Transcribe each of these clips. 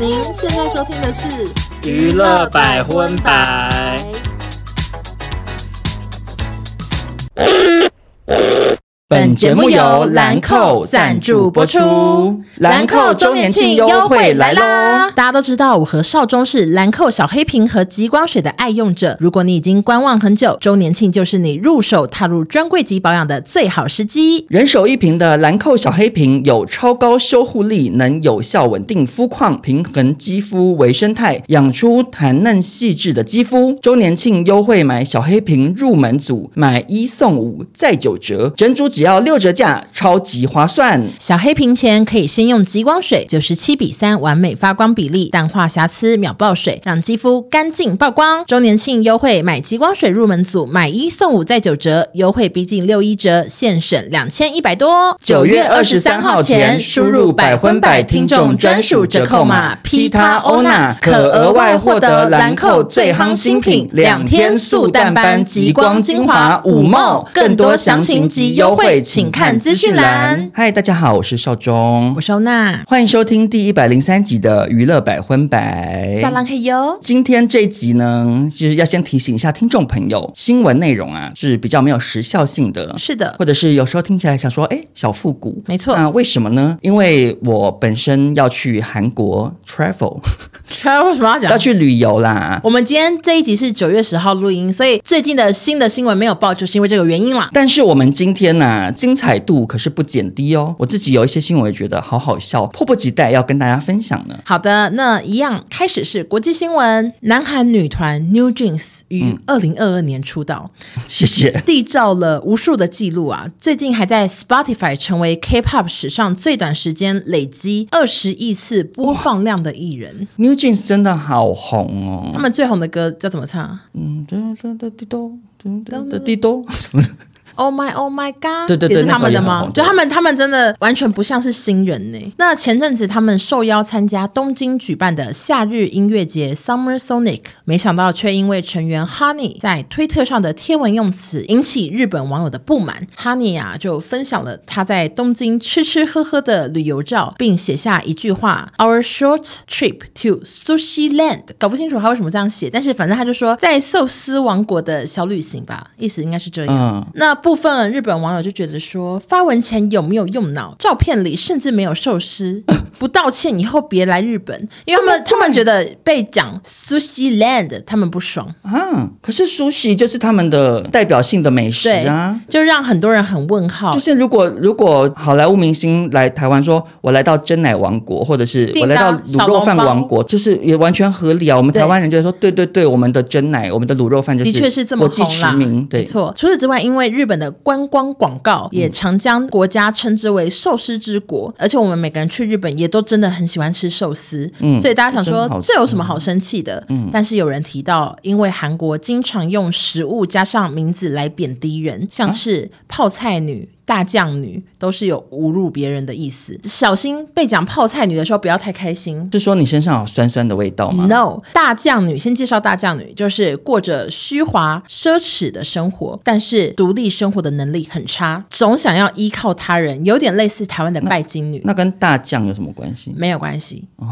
您现在收听的是娱乐百分百。本节目由兰蔻赞助播出，兰蔻周年庆优惠来喽！大家都知道，我和少中是兰蔻小黑瓶和极光水的爱用者。如果你已经观望很久，周年庆就是你入手踏入专柜级保养的最好时机。人手一瓶的兰蔻小黑瓶有超高修护力，能有效稳定肤况，平衡肌肤微生态，养出弹嫩细致的肌肤。周年庆优惠买小黑瓶入门组，买一送五再九折，整组。只要六折价，超级划算。小黑瓶前可以先用极光水，九十七比三，完美发光比例，淡化瑕疵，秒爆水，让肌肤干净曝光。周年庆优惠，买极光水入门组，买一送五再九折，优惠逼近六一折，现省两千一百多。九月二十三号前输入百分百听众专属折扣码 Pita Ona，可额外获得兰蔻最夯新品两天速淡斑极光精华五梦，更多详情及优惠。请看资讯栏。嗨，大家好，我是邵中，我是欧娜，欢迎收听第一百零三集的娱乐百分百。撒浪嘿哟！今天这一集呢，其实要先提醒一下听众朋友，新闻内容啊是比较没有时效性的，是的，或者是有时候听起来想说，哎，小复古，没错。那为什么呢？因为我本身要去韩国 travel，travel 什么要讲？要去旅游啦。我们今天这一集是九月十号录音，所以最近的新的新闻没有报，就是因为这个原因啦。但是我们今天呢、啊？精彩度可是不减低哦！我自己有一些新闻，也觉得好好笑，迫不及待要跟大家分享呢。好的，那一样开始是国际新闻。南韩女团 New Jeans 于二零二二年出道，嗯、谢谢，缔造了无数的记录啊！最近还在 Spotify 成为 K-pop 史上最短时间累积二十亿次播放量的艺人。New Jeans 真的好红哦！他们最红的歌叫怎么唱？嗯，哒哒哒滴哆，哒哒滴咚什么的。Oh my, oh my God！对对对，也是他们的吗？就他们，他们真的完全不像是新人呢。那前阵子他们受邀参加东京举办的夏日音乐节 Summer Sonic，没想到却因为成员 Honey 在推特上的贴文用词引起日本网友的不满。Honey 啊，就分享了他在东京吃吃喝喝的旅游照，并写下一句话：Our short trip to Sushi Land。搞不清楚他为什么这样写，但是反正他就说在寿司王国的小旅行吧，意思应该是这样。嗯、那。部分日本网友就觉得说，发文前有没有用脑？照片里甚至没有寿司，不道歉以后别来日本，因为他们他们觉得被讲 Sushi Land，他们不爽啊。可是 Sushi 就是他们的代表性的美食啊，就让很多人很问号。就是如果如果好莱坞明星来台湾，说我来到真奶王国，或者是我来到卤肉饭王国，就是也完全合理啊。我们台湾人就说，对对对，我们的真奶，我们的卤肉饭就是的确是这么红啦。对，没错。除此之外，因为日本。的观光广告也常将国家称之为寿司之国，而且我们每个人去日本也都真的很喜欢吃寿司，嗯，所以大家想说这有什么好生气的？嗯，但是有人提到，因为韩国经常用食物加上名字来贬低人，像是泡菜女。大酱女都是有侮辱别人的意思，小心被讲泡菜女的时候不要太开心。是说你身上有酸酸的味道吗？No，大酱女先介绍大酱女，就是过着虚华奢侈的生活，但是独立生活的能力很差，总想要依靠他人，有点类似台湾的拜金女。那，那跟大酱有什么关系？没有关系。哦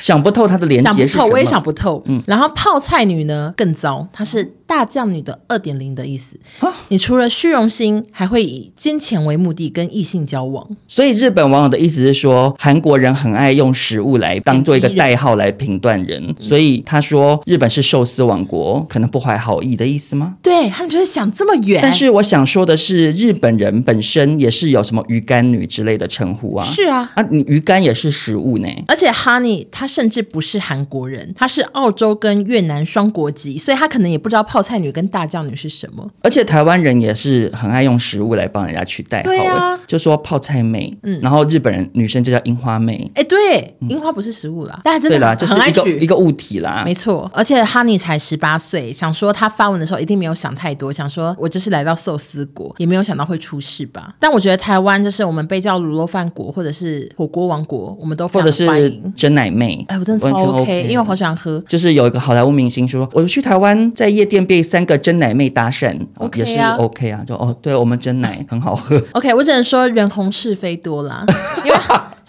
想不透他的连接是什么？我也想不透。嗯，然后泡菜女呢更糟，她是大酱女的二点零的意思。啊，你除了虚荣心，还会以金钱为目的跟异性交往。所以日本网友的意思是说，韩国人很爱用食物来当做一个代号来评断人。嗯，所以他说日本是寿司王国，可能不怀好意的意思吗？对，他们就是想这么远。但是我想说的是，日本人本身也是有什么鱼干女之类的称呼啊。是啊，啊，你鱼干也是食物呢。而且 Honey 他。甚至不是韩国人，他是澳洲跟越南双国籍，所以他可能也不知道泡菜女跟大酱女是什么。而且台湾人也是很爱用食物来帮人家取代号，对啊，就说泡菜妹，嗯，然后日本人女生就叫樱花妹，哎，对，樱花不是食物啦，大家真的很爱取，就是一个一个物体啦，没错。而且 Honey 才十八岁，想说他发文的时候一定没有想太多，想说我就是来到寿司国，也没有想到会出事吧。但我觉得台湾就是我们被叫卤肉饭国或者是火锅王国，我们都非常欢迎珍奶妹。哎，我真的超 OK，, OK 因为我好喜欢喝。就是有一个好莱坞明星说，我去台湾在夜店被三个真奶妹搭讪，OK 啊，也是 OK 啊，就哦，对我们真奶很好喝。OK，我只能说人红是非多啦，因为。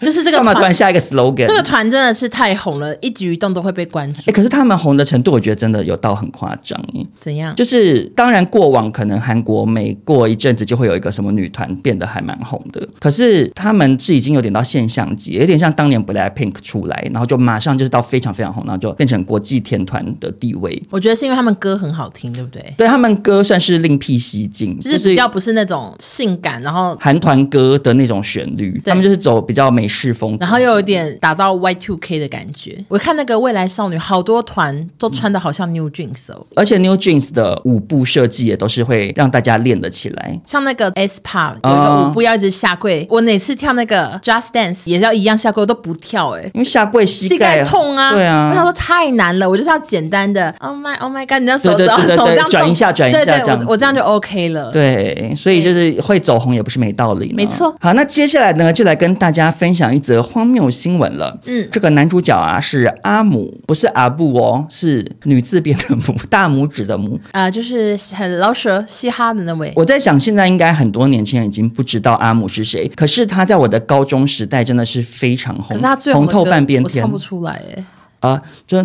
就是这个干嘛突然下一个 slogan？这个团真的是太红了，一举一动都会被关注。哎，可是他们红的程度，我觉得真的有到很夸张。怎样？就是当然过往可能韩国每过一阵子就会有一个什么女团变得还蛮红的，可是他们是已经有点到现象级，有点像当年 BLACKPINK 出来，然后就马上就是到非常非常红，然后就变成国际天团的地位。我觉得是因为他们歌很好听，对不对？对，他们歌算是另辟蹊径，就是比较不是那种性感，然后韩团歌的那种旋律，他们就是走比较美式风，然后又有点打造 Y two K 的感觉。我看那个未来少女，好多团都穿的好像 New Jeans 哦，而且 New Jeans 的舞步设计也都是会让大家练得起来。像那个 aespa 有一个舞步要一直下跪，我哪次跳那个 Just Dance 也是要一样下跪，我都不跳哎，因为下跪膝盖，痛啊。对啊，我想说太难了，我就是要简单的 Oh my Oh my God，你要手手手这样转一下转一下这样，我这样就 OK 了。对，所以就是会走红也不是没道理。没错。好，那接下来呢，就来跟大家分享一则荒谬新闻了。嗯，这个男主角啊是阿姆，不是阿布哦，是女字边的姆，大拇指的姆。啊，就是很老舌嘻哈的那位。我在想，现在应该很多年轻人已经不知道阿姆是谁，可是他在我的高中时代真的是非常红，可是他最红，红透半边天，我唱不出来哎。啊，什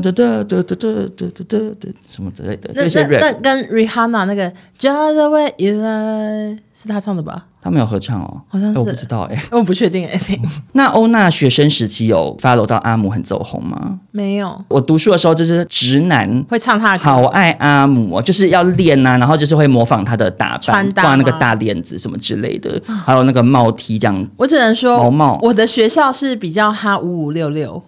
么之类的，那那那跟 Rihanna 那个 Just the way you lie 是他唱的吧？他没有合唱哦，好像是，我不知道哎，我不确定哎。那欧娜学生时期有 follow 到阿姆很走红吗？没有，我读书的时候就是直男会唱他的歌，好爱阿姆，就是要练呐，然后就是会模仿他的打扮，挂那个大链子什么之类的，还有那个帽 T 这样。我只能说，毛毛，我的学校是比较哈五五六六。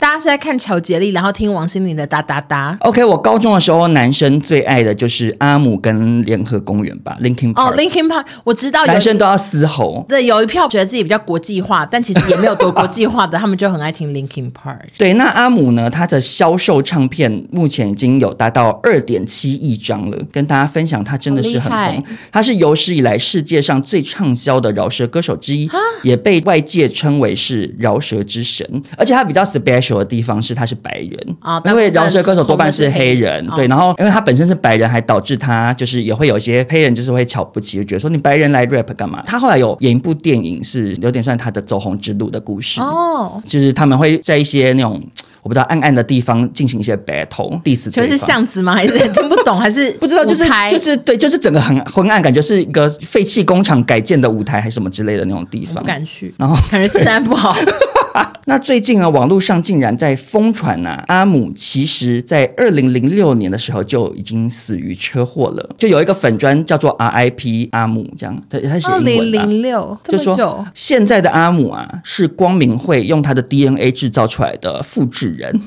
大家是在看乔杰立，然后听王心凌的哒哒哒。OK，我高中的时候，男生最爱的就是阿姆跟联合公园吧，Linkin Park。哦，Linkin Park，我知道。男生都要嘶吼。对，有一票觉得自己比较国际化，但其实也没有多国际化的，他们就很爱听 Linkin Park。对，那阿姆呢？他的销售唱片目前已经有达到二点七亿张了，跟大家分享，他真的是很红。他是有史以来世界上最畅销的饶舌歌手之一，也被外界称为是饶舌之神，而且他比较 special。的地方是他是白人啊，因为饶舌歌手多半是黑人，对，然后因为他本身是白人，还导致他就是也会有一些黑人就是会瞧不起，就觉得说你白人来 rap 干嘛？他后来有演一部电影，是有点算他的走红之路的故事哦，就是他们会在一些那种我不知道暗暗的地方进行一些 battle，diss，就是巷子吗？还是听不懂？还是 不知道？就是就是对，就是整个很昏暗，感觉是一个废弃工厂改建的舞台，还是什么之类的那种地方，不敢去，然后感觉治安不好。那最近啊，网络上竟然在疯传呐，阿姆其实在二零零六年的时候就已经死于车祸了。就有一个粉砖叫做 RIP 阿姆，这样他他写英文。二零零六，就说现在的阿姆啊，是光明会用他的 DNA 制造出来的复制人。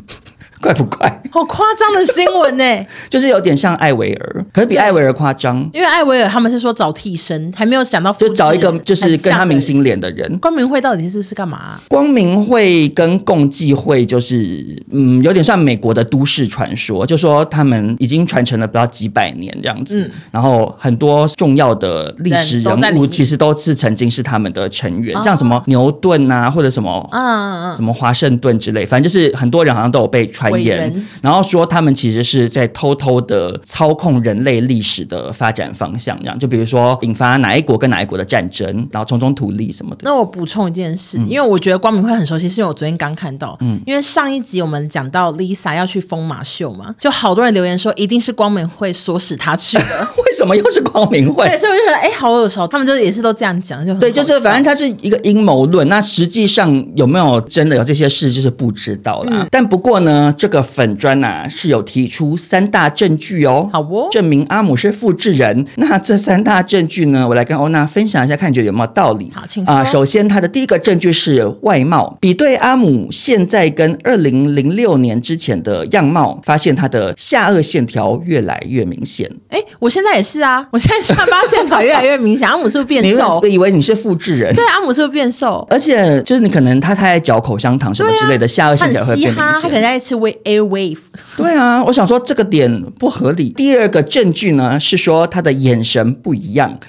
怪不怪？好夸张的新闻呢，就是有点像艾维尔，可是比艾维尔夸张。因为艾维尔他们是说找替身，还没有想到就找一个就是跟他明星脸的人。光明会到底是是干嘛啊？光明会跟共济会就是嗯，有点像美国的都市传说，就说他们已经传承了不知道几百年这样子。嗯，然后很多重要的历史人物其实都是曾经是他们的成员，像什么牛顿啊，或者什么嗯嗯嗯，什么华盛顿之类，反正就是很多人好像都有被传。言，然后说他们其实是在偷偷的操控人类历史的发展方向，这样。就比如说引发哪一国跟哪一国的战争，然后从中图利什么的。那我补充一件事，嗯、因为我觉得光明会很熟悉，是因为我昨天刚看到，嗯，因为上一集我们讲到 Lisa 要去疯马秀嘛，就好多人留言说一定是光明会唆使他去的，为什么又是光明会？对，所以我就觉得哎，好耳熟，他们就也是都这样讲，就对，就是反正他是一个阴谋论，那实际上有没有真的有这些事，就是不知道啦。嗯、但不过呢，这个粉砖呐、啊、是有提出三大证据哦，好哦，证明阿姆是复制人。那这三大证据呢，我来跟欧娜分享一下，看你觉得有没有道理。好，请说。啊，首先他的第一个证据是外貌，比对阿姆现在跟二零零六年之前的样貌，发现他的下颚线条越来越明显。哎，我现在也是啊，我现在下巴线条越来越明显。阿姆是不是变瘦？我以为你是复制人。对，阿姆是不是变瘦？而且就是你可能他太爱嚼口香糖什么之类的，啊、下颚线条会变明显。他可能在吃 Airwave。对啊，我想说这个点不合理。第二个证据呢是说他的眼神不一样。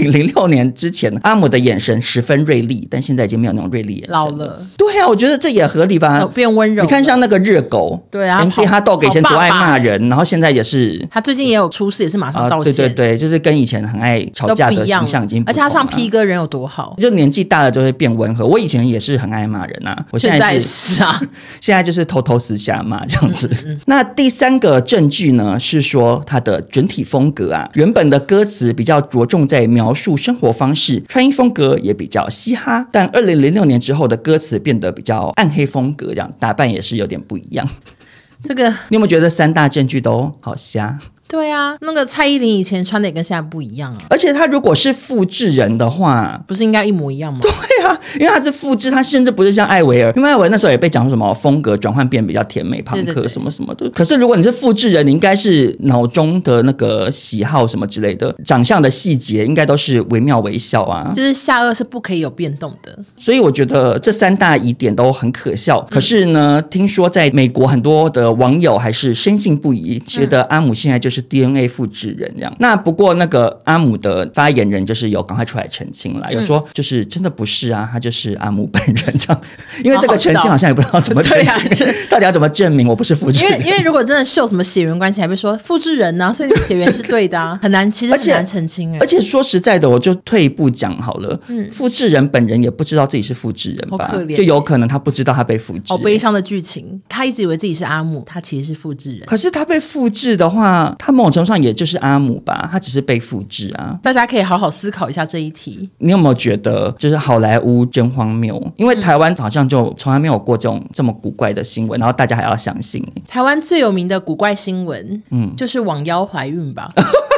零零六年之前，阿姆的眼神十分锐利，但现在已经没有那种锐利眼神。老了。对啊，我觉得这也合理吧，变温柔。你看，像那个热狗，对啊，MC 哈豆以前多爱骂人，然后现在也是。他最近也有出事，也是马上道歉。对对对，就是跟以前很爱吵架的形象已经不。而且他上 P 哥人有多好，就年纪大了就会变温和。我以前也是很爱骂人啊，我现在是啊，现在就是偷偷私下骂这样子。那第三个证据呢，是说他的整体风格啊，原本的歌词比较着重在描述生活方式，穿衣风格也比较嘻哈。但二零零六年之后的歌词变得比较暗黑风格，这样打扮也是有点不一样。这个你有没有觉得三大证据都好瞎？对啊，那个蔡依林以前穿的也跟现在不一样啊。而且她如果是复制人的话，不是应该一模一样吗？对啊，因为她是复制，她甚至不是像艾薇儿，因为艾薇儿那时候也被讲什么风格转换变比较甜美、庞克什么什么的。可是如果你是复制人，你应该是脑中的那个喜好什么之类的，长相的细节应该都是惟妙惟肖啊。就是下颚是不可以有变动的。所以我觉得这三大疑点都很可笑。可是呢，听说在美国很多的网友还是深信不疑，觉得阿姆现在就是。DNA 复制人这样，那不过那个阿姆的发言人就是有赶快出来澄清了，有说就是真的不是啊，他就是阿姆本人这样，因为这个澄清好像也不知道怎么 澄清，到底要怎么证明我不是复制人？因为因为如果真的秀什么血缘关系，还会说复制人呢、啊？所以你血缘是对的啊，很难，其实很难澄清哎。而且说实在的，我就退一步讲好了，嗯，复制人本人也不知道自己是复制人吧，就有可能他不知道他被复制。好悲伤的剧情，他一直以为自己是阿姆，他其实是复制人。可是他被复制的话，他。某种程度上，也就是阿姆吧，他只是被复制啊。大家可以好好思考一下这一题。你有没有觉得，就是好莱坞真荒谬？因为台湾好像就从来没有过这种这么古怪的新闻，然后大家还要相信。台湾最有名的古怪新闻，嗯，就是网妖怀孕吧。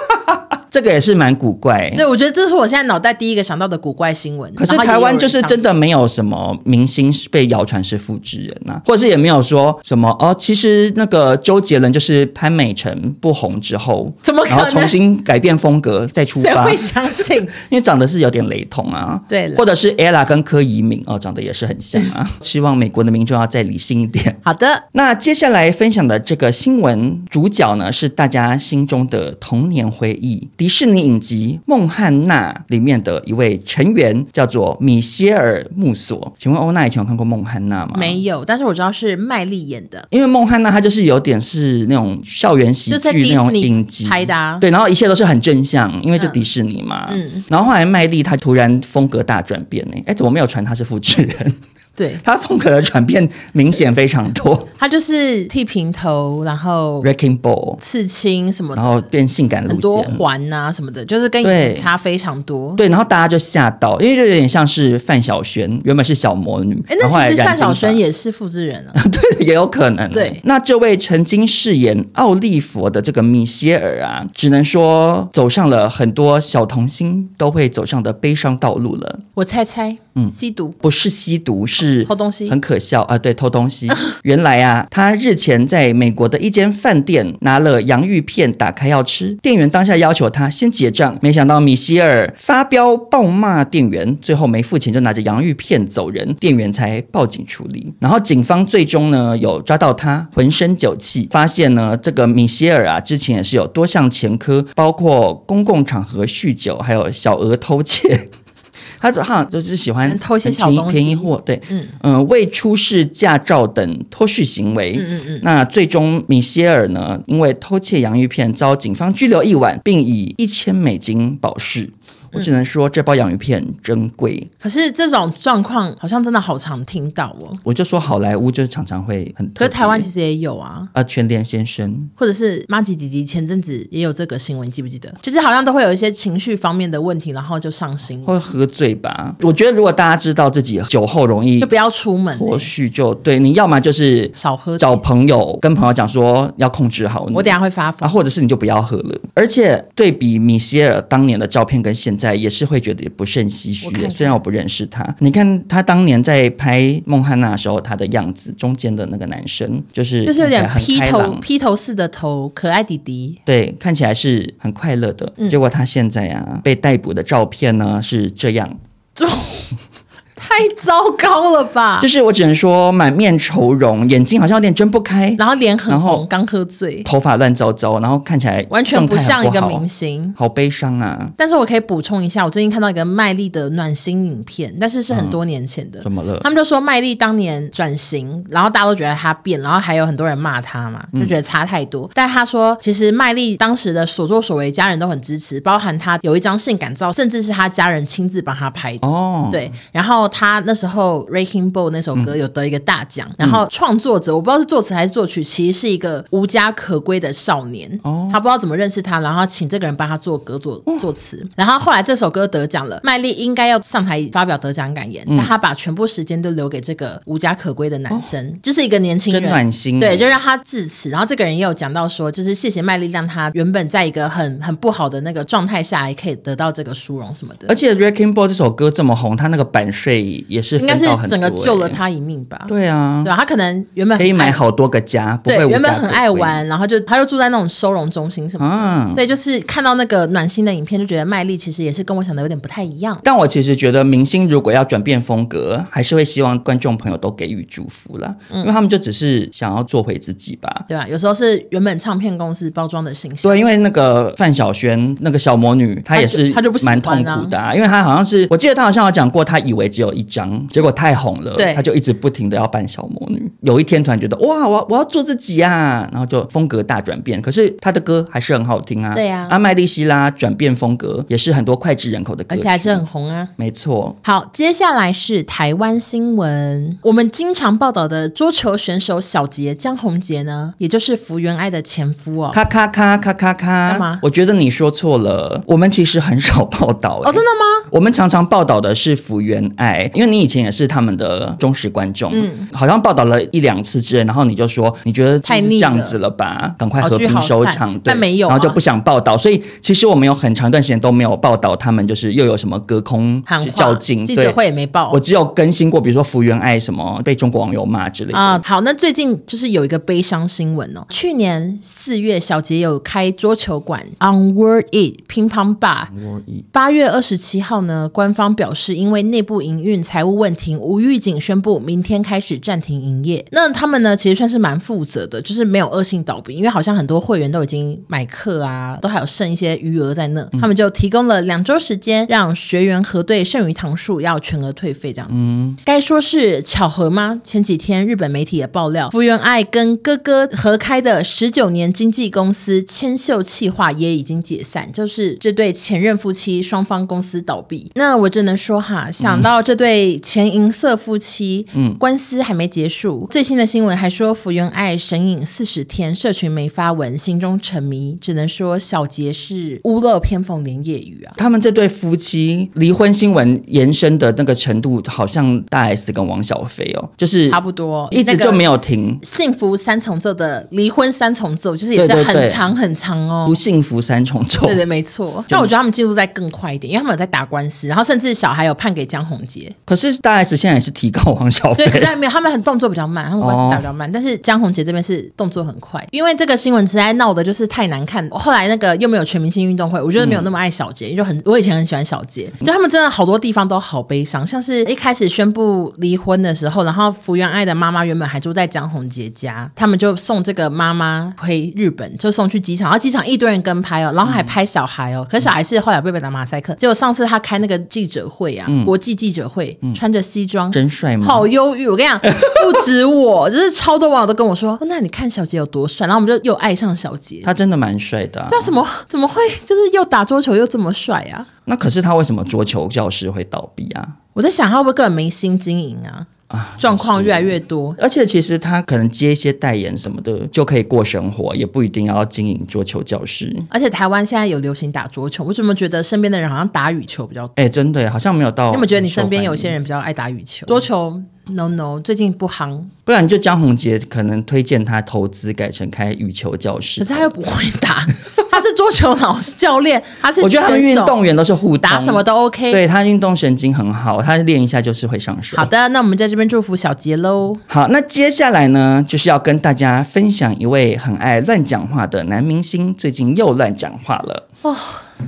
这个也是蛮古怪，对，我觉得这是我现在脑袋第一个想到的古怪新闻。可是台湾就是真的没有什么明星是被谣传是复制人呐、啊，或者是也没有说什么哦，其实那个周杰伦就是潘美辰不红之后，怎么可能然后重新改变风格再出发？谁会相信？因为长得是有点雷同啊。对，或者是 Ella 跟柯以敏哦，长得也是很像啊。希望美国的民众要再理性一点。好的，那接下来分享的这个新闻主角呢，是大家心中的童年回忆——迪士尼影集。《梦汉娜》里面的一位成员叫做米歇尔·穆索，请问欧娜以前有看过《梦汉娜》吗？没有，但是我知道是麦莉演的。因为《梦汉娜》它就是有点是那种校园喜剧那种影集拍的，啊，对，然后一切都是很正向，因为就迪士尼嘛。嗯，嗯然后后来麦莉她突然风格大转变呢，哎，怎么没有传她是复制人？对，他风格的转变明显非常多。他就是剃平头，然后 wrecking ball 刺青什么的，然后变性感的路线，很多环啊什么的，就是跟以前差非常多。对，对，然后大家就吓到，因为就有点像是范晓萱，原本是小魔女，哎，那其实范晓萱也是复制人啊，对，也有可能。对，那这位曾经饰演奥利佛的这个米歇尔啊，只能说走上了很多小童星都会走上的悲伤道路了。我猜猜。嗯，吸毒不是吸毒，是偷东西，很可笑啊！对，偷东西。原来啊，他日前在美国的一间饭店拿了洋芋片，打开要吃，店员当下要求他先结账，没想到米歇尔发飙暴骂店员，最后没付钱就拿着洋芋片走人，店员才报警处理。然后警方最终呢有抓到他浑身酒气，发现呢这个米歇尔啊之前也是有多项前科，包括公共场合酗酒，还有小额偷窃。他好像就是喜欢偷些小东西，便宜货，对，嗯嗯、呃，未出示驾照等脱序行为。嗯嗯嗯。那最终米歇尔呢，因为偷窃洋芋片遭警方拘留一晚，并以一千美金保释。我只能说这包洋芋片真贵。可是这种状况好像真的好常听到哦。我就说好莱坞就是常常会很，可是台湾其实也有啊。啊，全联先生，或者是妈吉弟弟前阵子也有这个新闻，记不记得？就是好像都会有一些情绪方面的问题，然后就上新闻。会喝醉吧？我觉得如果大家知道自己酒后容易，就不要出门。或许就对，你要么就是少喝，找朋友跟朋友讲说要控制好。我等下会发疯。啊，或者是你就不要喝了。而且对比米歇尔当年的照片跟现在，也是会觉得。也不甚唏嘘，虽然我不认识他。你看他当年在拍《孟汉娜》的时候，他的样子，中间的那个男生，就是就是有点披头披头似的头，可爱弟弟。对，看起来是很快乐的。嗯、结果他现在啊，被逮捕的照片呢是这样，就太太糟糕了吧？就是我只能说满面愁容，眼睛好像有点睁不开，然后脸很红，刚喝醉，头发乱糟糟，然后看起来完全不像一个明星，好悲伤啊！但是我可以补充一下，我最近看到一个麦丽的暖心影片，但是是很多年前的。怎么了？他们就说麦丽当年转型，然后大家都觉得她变，然后还有很多人骂她嘛，就觉得差太多。嗯、但他说，其实麦丽当时的所作所为，家人都很支持，包含她有一张性感照，甚至是她家人亲自帮她拍的。哦，对。然后她那时候《Wrecking Ball》那首歌有得一个大奖，嗯、然后创作者我不知道是作词还是作曲，其实是一个无家可归的少年。哦，他不知道怎么认识他，然后请这个人帮他做歌作作词。然后后来这首歌得奖了，麦莉应该要上台发表得奖感言，嗯、但他把全部时间都留给这个无家可归的男生，哦、就是一个年轻人，暖心。对，就让他致辞。然后这个人也有讲到说，就是谢谢麦莉，让他原本在一个很很不好的那个状态下，也可以得到这个殊荣什么的。而且《Wrecking Ball》这首歌这么红，他那个版税也是、欸、应该是整个救了他一命吧？对啊，对啊，他可能原本可以买好多个家，不会对，原本很爱玩，然后就他就住在那种收容中心什么的，啊、所以就是看到那个暖心的影片，就觉得麦莉其实也是跟我想的有点不太一样。但我其实觉得明星如果要转变风格，还是会希望观众朋友都给予祝福啦，嗯、因为他们就只是想要做回自己吧，对吧、啊？有时候是原本唱片公司包装的形象。对，因为那个范晓萱那个小魔女，她也是她就不蛮痛苦的、因为她好像是我记得她好像有讲过，她以为只有一张，结果太红了，对，他就一直不停的要扮小魔女。有一天突然觉得哇，我我要做自己啊，然后就风格大转变。可是他的歌还是很好听啊，对呀、啊。阿麦莉希拉转变风格也是很多脍炙人口的歌，而且还是很红啊，没错。好，接下来是台湾新闻，我们经常报道的桌球选手小杰江宏杰呢，也就是福原爱的前夫哦。咔咔咔咔咔咔！干嘛？我觉得你说错了。我们其实很少报道哦，真的吗？我们常常报道的是福原爱，因为你以前也是他们的忠实观众。嗯，好像报道了一两次之类，然后你就说你觉得太这样子了吧，赶快和平收场。对，但没有，然后就不想报道。所以其实我们有很长一段时间都没有报道他们，就是又有什么隔空较劲，记者会也没报。我只有更新过，比如说福原爱什么被中国网友骂之类的啊。好，那最近就是有一个悲伤新闻哦，去年四月小杰有开桌球馆 On World It 乒乓吧。八月二十七号呢，官方表示因为内部营运财务问题，无预警宣布明天开始暂停营业。那他们呢，其实算是蛮负责的，就是没有恶性倒闭，因为好像很多会员都已经买课啊，都还有剩一些余额在那，嗯、他们就提供了两周时间，让学员核对剩余堂数，要全额退费这样子。嗯，该说是巧合吗？前几天日本媒体也爆料，福原爱跟哥哥合开的十九年经纪公司千秀企划也已经解散，就是这对前任夫妻双方公司倒闭。那我只能说哈，想到这对前银色夫妻，嗯，官司还没结束，最新的新闻还说福原爱神隐四十天，社群没发文，心中沉迷，只能说小杰是屋漏偏逢连夜雨啊。他们这对夫妻离婚新闻延伸的那个程度，好像大 S 跟王小飞哦，就是差不多，一直就没有停。幸福三重奏的离婚三重奏，就是也是很长很长哦。不幸福三重奏，对对，没错。但我觉得他们进度在更快一点，因为他们有在打官司，然后甚至小孩有判给江宏杰。可是大 S 现在也是提高王小飞，对，可是没有，他们很动作比较慢，他们官司打比较慢。哦、但是江宏杰这边是动作很快，因为这个新闻实在闹的就是太难看。后来那个又没有全明星运动会，我觉得没有那么爱小杰，嗯、就很我以前很喜欢小杰，就他们真的好多地方都好悲伤，像是一开始宣布离婚的时候，然后福原爱的妈妈原本还住在江宏杰家，他们就送这个妈妈回日本，就送去机场，然后机场一堆人跟拍哦，然后还拍小孩哦，嗯、可是小孩是后来被被打马赛克，结果上次他开那个记者会啊，嗯、国际记者会，嗯、穿着西装，真帅吗？好忧郁，我跟你讲，不止我，就是超多网友都跟我说，哦、那你看小杰有多帅，然后我们就又爱上小杰，他真的蛮帅的、啊，叫什么？怎么会就是又打桌球又这么帅啊？那可是他为什么桌球教室会倒闭啊？我在想他会不会根本没心经营啊？啊，状况越来越多，而且其实他可能接一些代言什么的就可以过生活，也不一定要经营桌球教室。而且台湾现在有流行打桌球，我怎么觉得身边的人好像打羽球比较多？哎，真的好像没有到。你有觉得你身边有些人比较爱打羽球？桌球？No no，最近不夯，不然就江宏杰可能推荐他投资改成开羽球教室。可是他又不会打，他是桌球老师教练，他是。我觉得他们运动员都是互打，什么都 OK。对，他运动神经很好，他练一下就是会上手。好的，那我们在这边祝福小杰喽。好，那接下来呢，就是要跟大家分享一位很爱乱讲话的男明星，最近又乱讲话了。哦。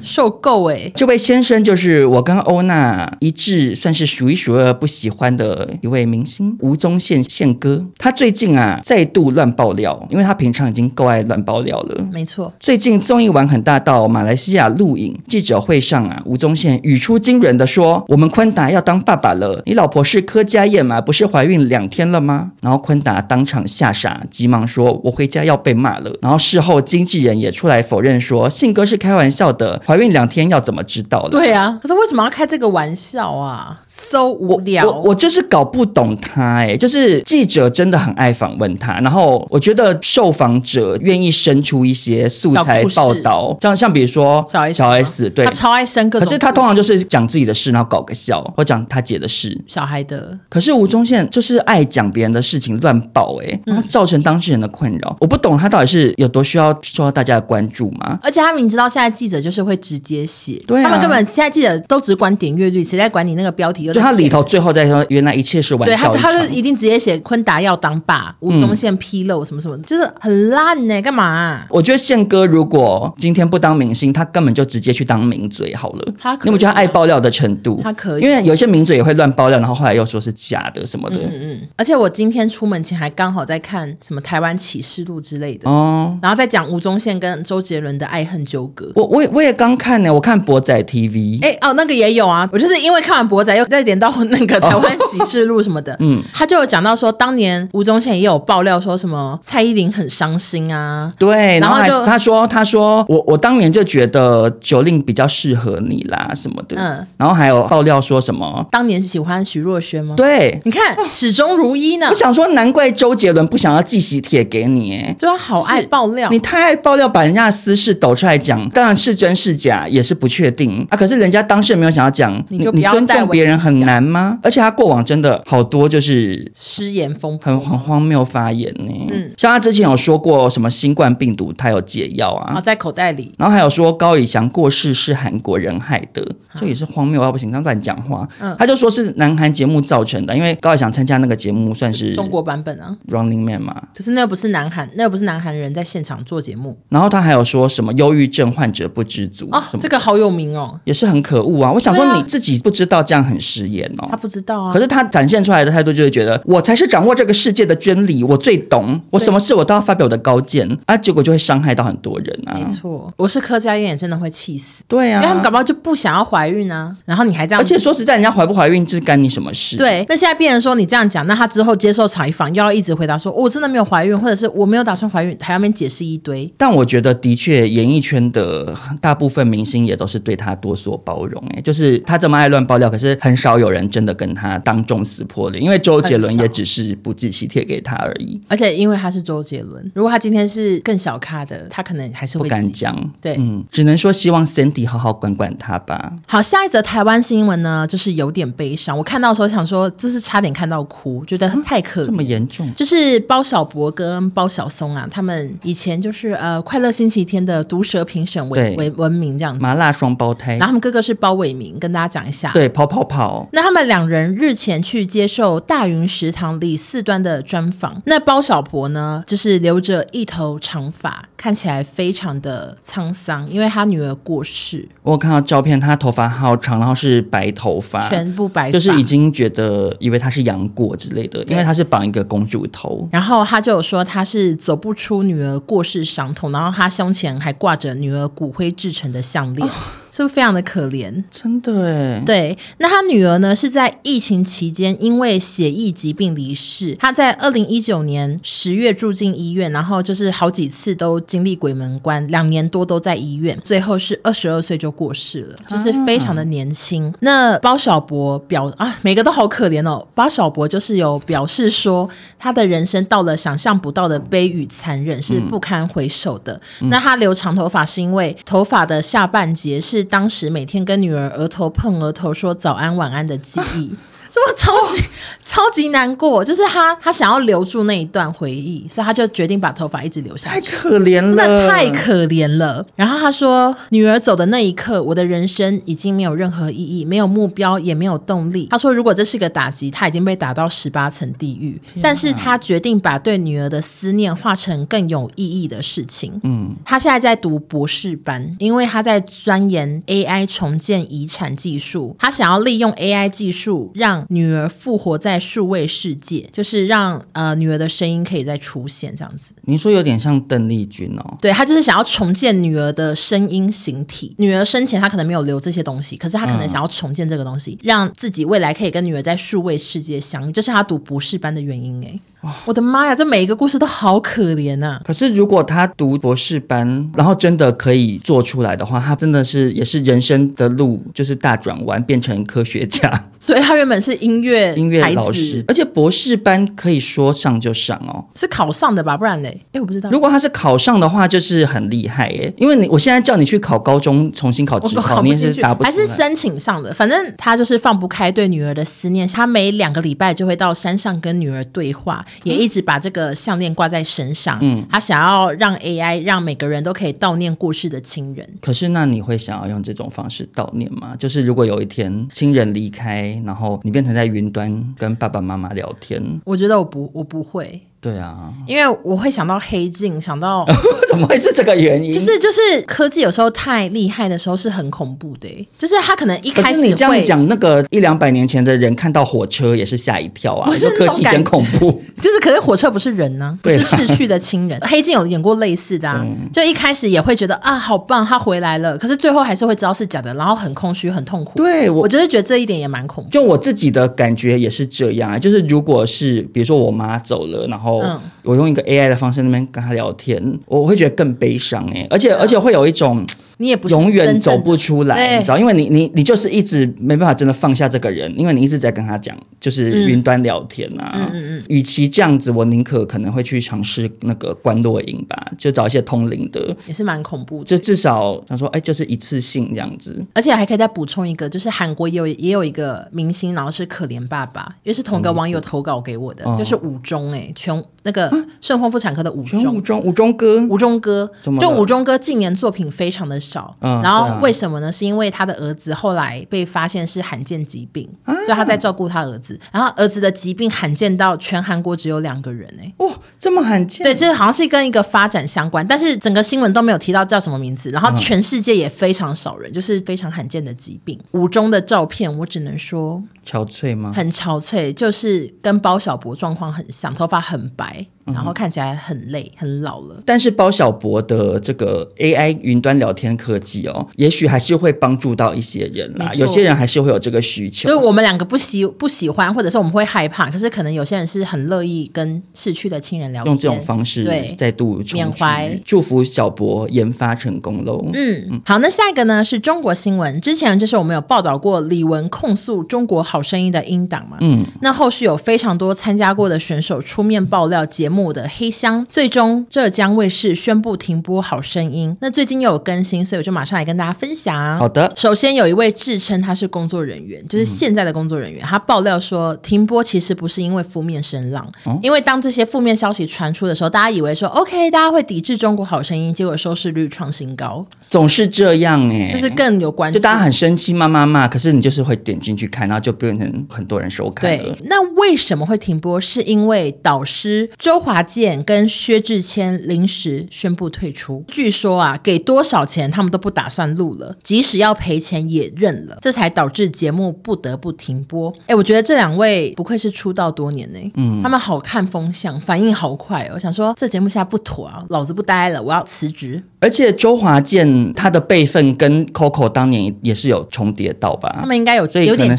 受够哎！这位先生就是我跟欧娜一致算是数一数二不喜欢的一位明星吴宗宪宪哥。他最近啊再度乱爆料，因为他平常已经够爱乱爆料了。没错，最近综艺玩很大，到马来西亚录影记者会上啊，吴宗宪语出惊人的说：“我们坤达要当爸爸了，你老婆是柯佳燕吗？不是怀孕两天了吗？”然后坤达当场吓傻，急忙说：“我回家要被骂了。”然后事后经纪人也出来否认说：“宪哥是开玩笑的，怀孕两天要怎么知道的？”对啊，可是为什么要开这个玩笑啊？so 无聊。我我，我就是搞不懂他哎，就是记者真的很爱访问他，然后我觉得受访者愿意生出一些素材报道，像像比如说小 S，小 S 对，他超爱生个，可是他通常就是讲自己的事，然后搞个笑，或讲他姐的事，小孩的。可是吴宗宪就是爱讲别人的事情乱报哎，然后造成当事人的困扰。嗯、我不懂他到底是有多需要受到大家的关注吗？而且他明知道现在记者就是会直接写，对、啊，他们根本现在记者都只管点阅率，谁在管你那个标题？就他里头最后再说，原来一切是玩笑。对，他他就一定直接写昆达要当爸，吴宗宪披露什么什么，嗯、就是很烂呢、欸，干嘛、啊？我觉得宪哥如果今天不当明星，他根本就直接去当名嘴好了。他可你有没有觉得他爱爆料的程度？他可以，因为有些名嘴也会乱爆料，然后后来又说是假的什么的。嗯嗯。而且我今天出门前还刚好在看什么台湾启示录之类的哦，然后再讲吴宗宪跟周杰伦的爱恨纠葛。我我也我也刚看呢，我看博仔 TV。哎哦，那个也有啊。我就是因为看完博仔，又再点到那个台湾启示录什么的。哦、嗯，他就有讲到说，当年吴宗宪也有爆料说什么蔡依林很伤心啊。对，然后就他说他说我我当年就觉得 Jolin 比较适合你啦什么的。嗯，然后还有爆料说什么当年是喜欢徐若瑄吗？对，你看 始终如一呢。我想说，难怪周杰伦不想要寄喜帖给你，哎，就他好爱爆料，你太爱爆料，把人家的私事抖出来讲，当然是真是假也是不确定啊。可是人家当事人没有想要讲，你你尊重别人很难吗？而且他过往真的好多就是失言风很很荒谬发言呢。嗯，像他之前有说过什么新冠病毒他有解药啊，在口袋里，然后还有说高以翔过世是韩国人害的，这也是荒谬到不行，他乱讲话。嗯，他就说是南韩节目造成的，因为高以翔参加那个节目算是中国版本啊，Running Man 嘛。可是那又不是南韩，那又不是南韩人在现场做节目。然后他还有说什么忧郁症患者不知足哦，这个好有名哦，也是很可恶啊。我想说你自己不知道这样很失言哦。他不知道啊，可是他展现出来的态度就是觉得我才是掌握这个世界的真理，我最懂，我什么事我都要发表我的高见啊，结果就会伤害到很多人啊。没错，我是柯佳嬿也真的会气死。对啊，因为他们搞不好就不想要怀孕啊，然后你还这样，而且说实在，人家怀不怀孕这干你什么事？对，那现在变成说你这样讲，那他之后接受采访又要一直回答说我真的没有怀孕，或者是我没有打算怀孕，还要面解释一堆。但我觉得的确，演艺圈的大部分明星也都是对他多所包容。哎，就是他这么爱乱爆料，可是很少有人真的跟他当众撕破脸。因为周杰伦也只是不寄喜帖给他而已。而且因为他是周杰伦，如果他今天是更小咖的，他可能还是会不敢讲。对，嗯，只能说希望 Cindy 好好管管他吧。好，下一则台湾新闻呢，就是有点悲伤。我看到的时候想说，这是差点看到哭，觉得太可怜。这么严重？就是包小博跟包小松啊，他们以前就是呃快乐星期天的毒舌评审为为闻名这样子，麻辣双胞胎。然后他们哥哥是包伟明，跟大家讲一下。对，跑跑跑。那他们两人日前去接受大云食堂李四端的专访。那包小婆呢，就是留着一头长发，看起来非常的沧桑，因为他女儿过世。我有看到照片，他头发好长，然后是白头发，全部白发，就是已经觉得以为他是杨过之类的，因为他是绑一个公主头。然后他就有说他是走不出女儿过世伤痛，然后他胸前还挂着女儿骨灰制成的项链。是不是非常的可怜？真的哎。对，那他女儿呢？是在疫情期间因为血液疾病离世。他在二零一九年十月住进医院，然后就是好几次都经历鬼门关，两年多都在医院，最后是二十二岁就过世了，就是非常的年轻。啊、那包小博表啊，每个都好可怜哦。包小博就是有表示说，他的人生到了想象不到的悲与残忍，是不堪回首的。嗯、那他留长头发是因为头发的下半截是。当时每天跟女儿额头碰额头说早安晚安的记忆，是不是超级、哦、超级难过？就是他他想要留住那一段回忆，所以他就决定把头发一直留下来。太可怜了，那太可怜了。然后他说，女儿走的那一刻，我的人生已经没有任何意义，没有目标，也没有动力。他说，如果这是个打击，他已经被打到十八层地狱。啊、但是他决定把对女儿的思念化成更有意义的事情。嗯，他现在在读博士班，因为他在钻研 AI 重建遗产技术。他想要利用 AI 技术让女儿复活在数位世界，就是让呃女儿的声音可以再出现这样子。您说有点像邓丽君哦？对，她就是想要重建女儿的声音形体。女儿生前她可能没有留这些东西，可是她可能想要重建这个东西，嗯、让自己未来可以跟女儿在数位世界相遇。这是她读博士班的原因哎。我的妈呀，这每一个故事都好可怜呐、啊！可是如果他读博士班，然后真的可以做出来的话，他真的是也是人生的路就是大转弯，变成科学家。对，他原本是音乐 音乐老师，而且博士班可以说上就上哦，是考上的吧？不然嘞？哎，我不知道。如果他是考上的话，就是很厉害耶。因为你我现在叫你去考高中，重新考职考，你也是答不。还是申请上的？反正他就是放不开对女儿的思念，他每两个礼拜就会到山上跟女儿对话，也一直把这个项链挂在身上。嗯，他想要让 AI 让每个人都可以悼念过世的亲人。可是，那你会想要用这种方式悼念吗？就是如果有一天亲人离开。然后你变成在云端跟爸爸妈妈聊天，我觉得我不，我不会。对啊，因为我会想到黑镜，想到 怎么会是这个原因？就是就是科技有时候太厉害的时候是很恐怖的，就是他可能一开始你这样讲，那个一两百年前的人看到火车也是吓一跳啊，不是科技真恐怖。就是可是火车不是人呢、啊，不是逝去的亲人。黑镜有演过类似的啊，就一开始也会觉得啊好棒，他回来了，可是最后还是会知道是假的，然后很空虚很痛苦。对我，我就是觉得这一点也蛮恐怖。就我自己的感觉也是这样啊，就是如果是比如说我妈走了，然后我用。一个 AI 的方式那边跟他聊天，我会觉得更悲伤哎，而且而且会有一种。你也不永远走不出来，你知道，因为你你你就是一直没办法真的放下这个人，因为你一直在跟他讲，就是云端聊天啊。嗯嗯嗯。与其这样子，我宁可可能会去尝试那个关落营吧，就找一些通灵的，也是蛮恐怖的。就至少想说，哎，就是一次性这样子。而且还可以再补充一个，就是韩国也有也有一个明星，然后是可怜爸爸，因为是同一个网友投稿给我的，嗯、就是武中哎，全那个顺丰妇产科的武中，武中武中哥，武中哥，就武中哥近年作品非常的少，嗯，然后。为什么呢？是因为他的儿子后来被发现是罕见疾病，啊、所以他在照顾他儿子。然后儿子的疾病罕见到全韩国只有两个人哎，哇，这么罕见？对，这好像是跟一个发展相关，但是整个新闻都没有提到叫什么名字。然后全世界也非常少人，就是非常罕见的疾病。五中的照片，我只能说憔悴吗？很憔悴，就是跟包小博状况很像，头发很白。然后看起来很累，很老了。但是包小博的这个 AI 云端聊天科技哦，也许还是会帮助到一些人啦。有些人还是会有这个需求。就是我们两个不喜不喜欢，或者是我们会害怕，可是可能有些人是很乐意跟逝去的亲人聊天，用这种方式对再度缅怀，祝福小博研发成功喽。嗯，好，那下一个呢是中国新闻。之前就是我们有报道过李玟控诉中国好声音的音档嘛。嗯，那后续有非常多参加过的选手出面爆料节目。的黑箱，最终浙江卫视宣布停播《好声音》。那最近又有更新，所以我就马上来跟大家分享。好的，首先有一位自称他是工作人员，就是现在的工作人员，嗯、他爆料说停播其实不是因为负面声浪，嗯、因为当这些负面消息传出的时候，大家以为说 OK，大家会抵制中国好声音，结果收视率创新高，总是这样哎，就是更有关注，就大家很生气，骂骂骂，可是你就是会点进去看，然后就变成很多人收看了。对，那为什么会停播？是因为导师周。华健跟薛之谦临时宣布退出，据说啊，给多少钱他们都不打算录了，即使要赔钱也认了，这才导致节目不得不停播。哎，我觉得这两位不愧是出道多年呢，嗯，他们好看风向，反应好快哦。我想说这节目现在不妥啊，老子不待了，我要辞职。而且周华健他的辈分跟 Coco 当年也是有重叠到吧？他们应该有，所以可能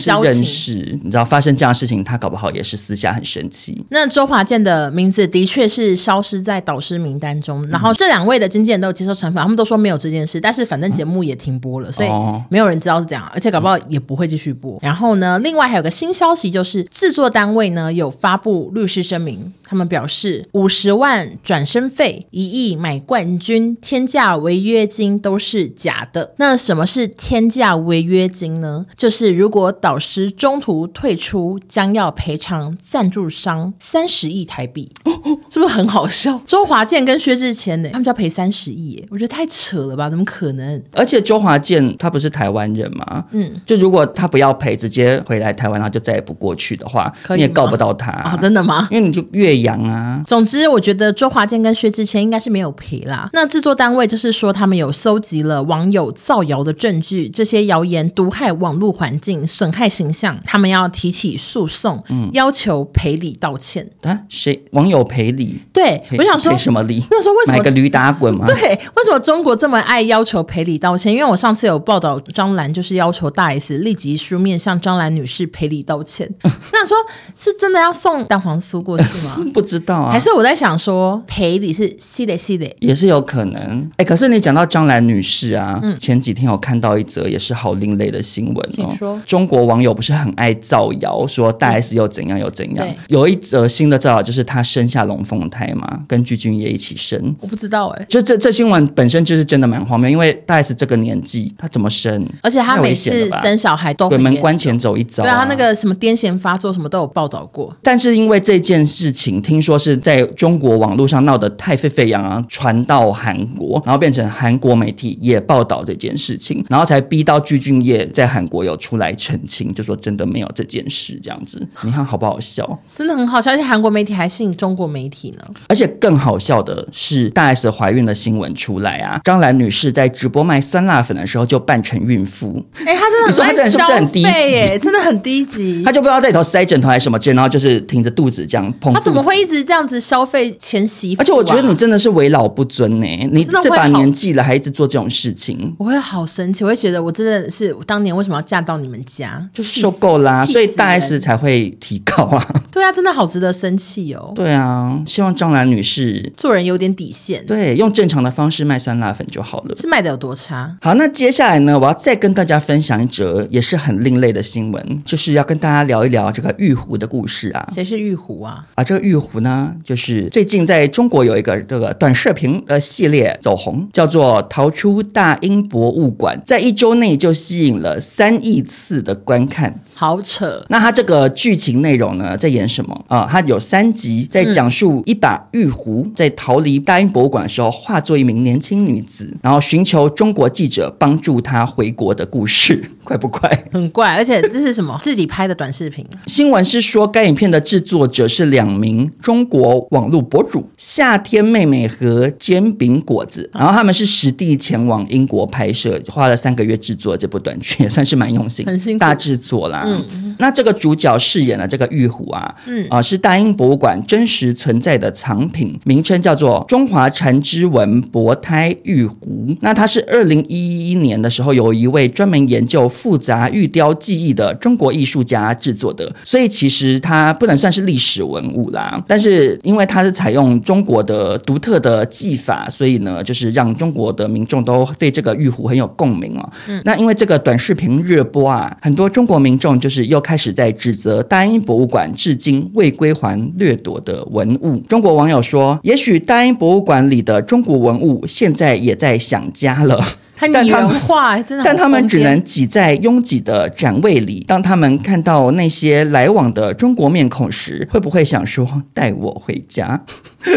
是。你知道发生这样的事情，他搞不好也是私下很生气。那周华健的名字。的确是消失在导师名单中，然后这两位的经纪人都有接受惩罚，他们都说没有这件事，但是反正节目也停播了，所以没有人知道是这样，而且搞不好也不会继续播。然后呢，另外还有个新消息，就是制作单位呢有发布律师声明，他们表示五十万转身费、一亿买冠军、天价违约金都是假的。那什么是天价违约金呢？就是如果导师中途退出，将要赔偿赞助商三十亿台币，是不是很好笑？周华健跟薛之谦呢，他们就要赔三十亿，我觉得太扯了吧？怎么可能？而且周华健他不是台湾人吗？嗯，就如果他不要赔，直接回来台湾，他就再也不过去的话，你也告不到他啊？真的吗？因为你就越总之，我觉得周华健跟薛之谦应该是没有赔啦。那制作单位就是说，他们有搜集了网友造谣的证据，这些谣言毒害网络环境，损害形象，他们要提起诉讼，嗯，要求赔礼道歉。啊？谁？网友赔礼？对，我想说赔什么礼？我想说为什么买个驴打滚吗？对，为什么中国这么爱要求赔礼道歉？因为我上次有报道张兰，就是要求大 S 立即书面向张兰女士赔礼道歉。我想说，是真的要送蛋黄酥过去吗？不知道啊，还是我在想说赔礼是系列系列，也是有可能。哎、欸，可是你讲到张兰女士啊，嗯、前几天我看到一则也是好另类的新闻哦。说中国网友不是很爱造谣，说大 S 又怎样又怎样？对有一则新的造谣就是她生下龙凤胎嘛，跟具俊曄一起生。我不知道哎、欸，就这这新闻本身就是真的蛮荒谬，因为大 S 这个年纪她怎么生？而且她每次生小孩都鬼门关前走一遭、啊，对啊，她那个什么癫痫发作什么都有报道过。但是因为这件事情，听说是在中国网络上闹得太沸沸扬扬，传到韩国，然后变成韩国媒体也报道这件事情，然后才逼到具俊晔在韩国有出来澄清，就说真的没有这件事这样子。你看好不好笑？真的很好笑，而且韩国媒体还信中国媒体呢。而且更好笑的是，大 S 怀孕的新闻出来啊，张兰女士在直播卖酸辣粉的时候就扮成孕妇。哎、欸，她真的说她这人是不是很低级？真的很低级。她就不知道在里头塞枕头还是什么针，然后就是挺着肚子这样碰。她怎么会一直这样子消费前媳妇、啊？而且我觉得你真的是为老不尊呢、欸，你这把年纪了还一直做这种事情，我会好生气，我会觉得我真的是当年为什么要嫁到你们家，就受够啦，所以大 S 才会提高啊。对啊，真的好值得生气哦。对啊，希望张兰女士做人有点底线，对，用正常的方式卖酸辣粉就好了。是卖的有多差？好，那接下来呢，我要再跟大家分享一则也是很另类的新闻，就是要跟大家聊一聊这个玉壶的故事啊。谁是玉壶啊？啊，这个玉壶呢，就是最近在中国有一个这个短视频的系列走红，叫做《逃出大英博物馆》，在一周内就吸引了三亿次的观看。好扯！那它这个剧情内容呢，在演什么啊？它有三集，在讲述一把玉壶在逃离大英博物馆的时候，化作一名年轻女子，然后寻求中国记者帮助她回国的故事，怪不怪？很怪，而且这是什么？自己拍的短视频？新闻是说，该影片的制作者是两名中国网络博主夏天妹妹和煎饼果子，然后他们是实地前往英国拍摄，花了三个月制作这部短剧，也算是蛮用心，很辛苦，大制作啦。嗯，那这个主角饰演的这个玉壶啊，嗯啊，是大英博物馆真实存在的藏品，名称叫做中华缠枝纹薄胎玉壶。那它是二零一一年的时候，有一位专门研究复杂玉雕技艺的中国艺术家制作的，所以其实它不能算是历史文物啦。但是因为它是采用中国的独特的技法，所以呢，就是让中国的民众都对这个玉壶很有共鸣哦。嗯，那因为这个短视频热播啊，很多中国民众。就是又开始在指责大英博物馆至今未归还掠夺的文物。中国网友说：“也许大英博物馆里的中国文物现在也在想家了。”但他们但他们只能挤在拥挤的展位里。当他们看到那些来往的中国面孔时，会不会想说“带我回家”？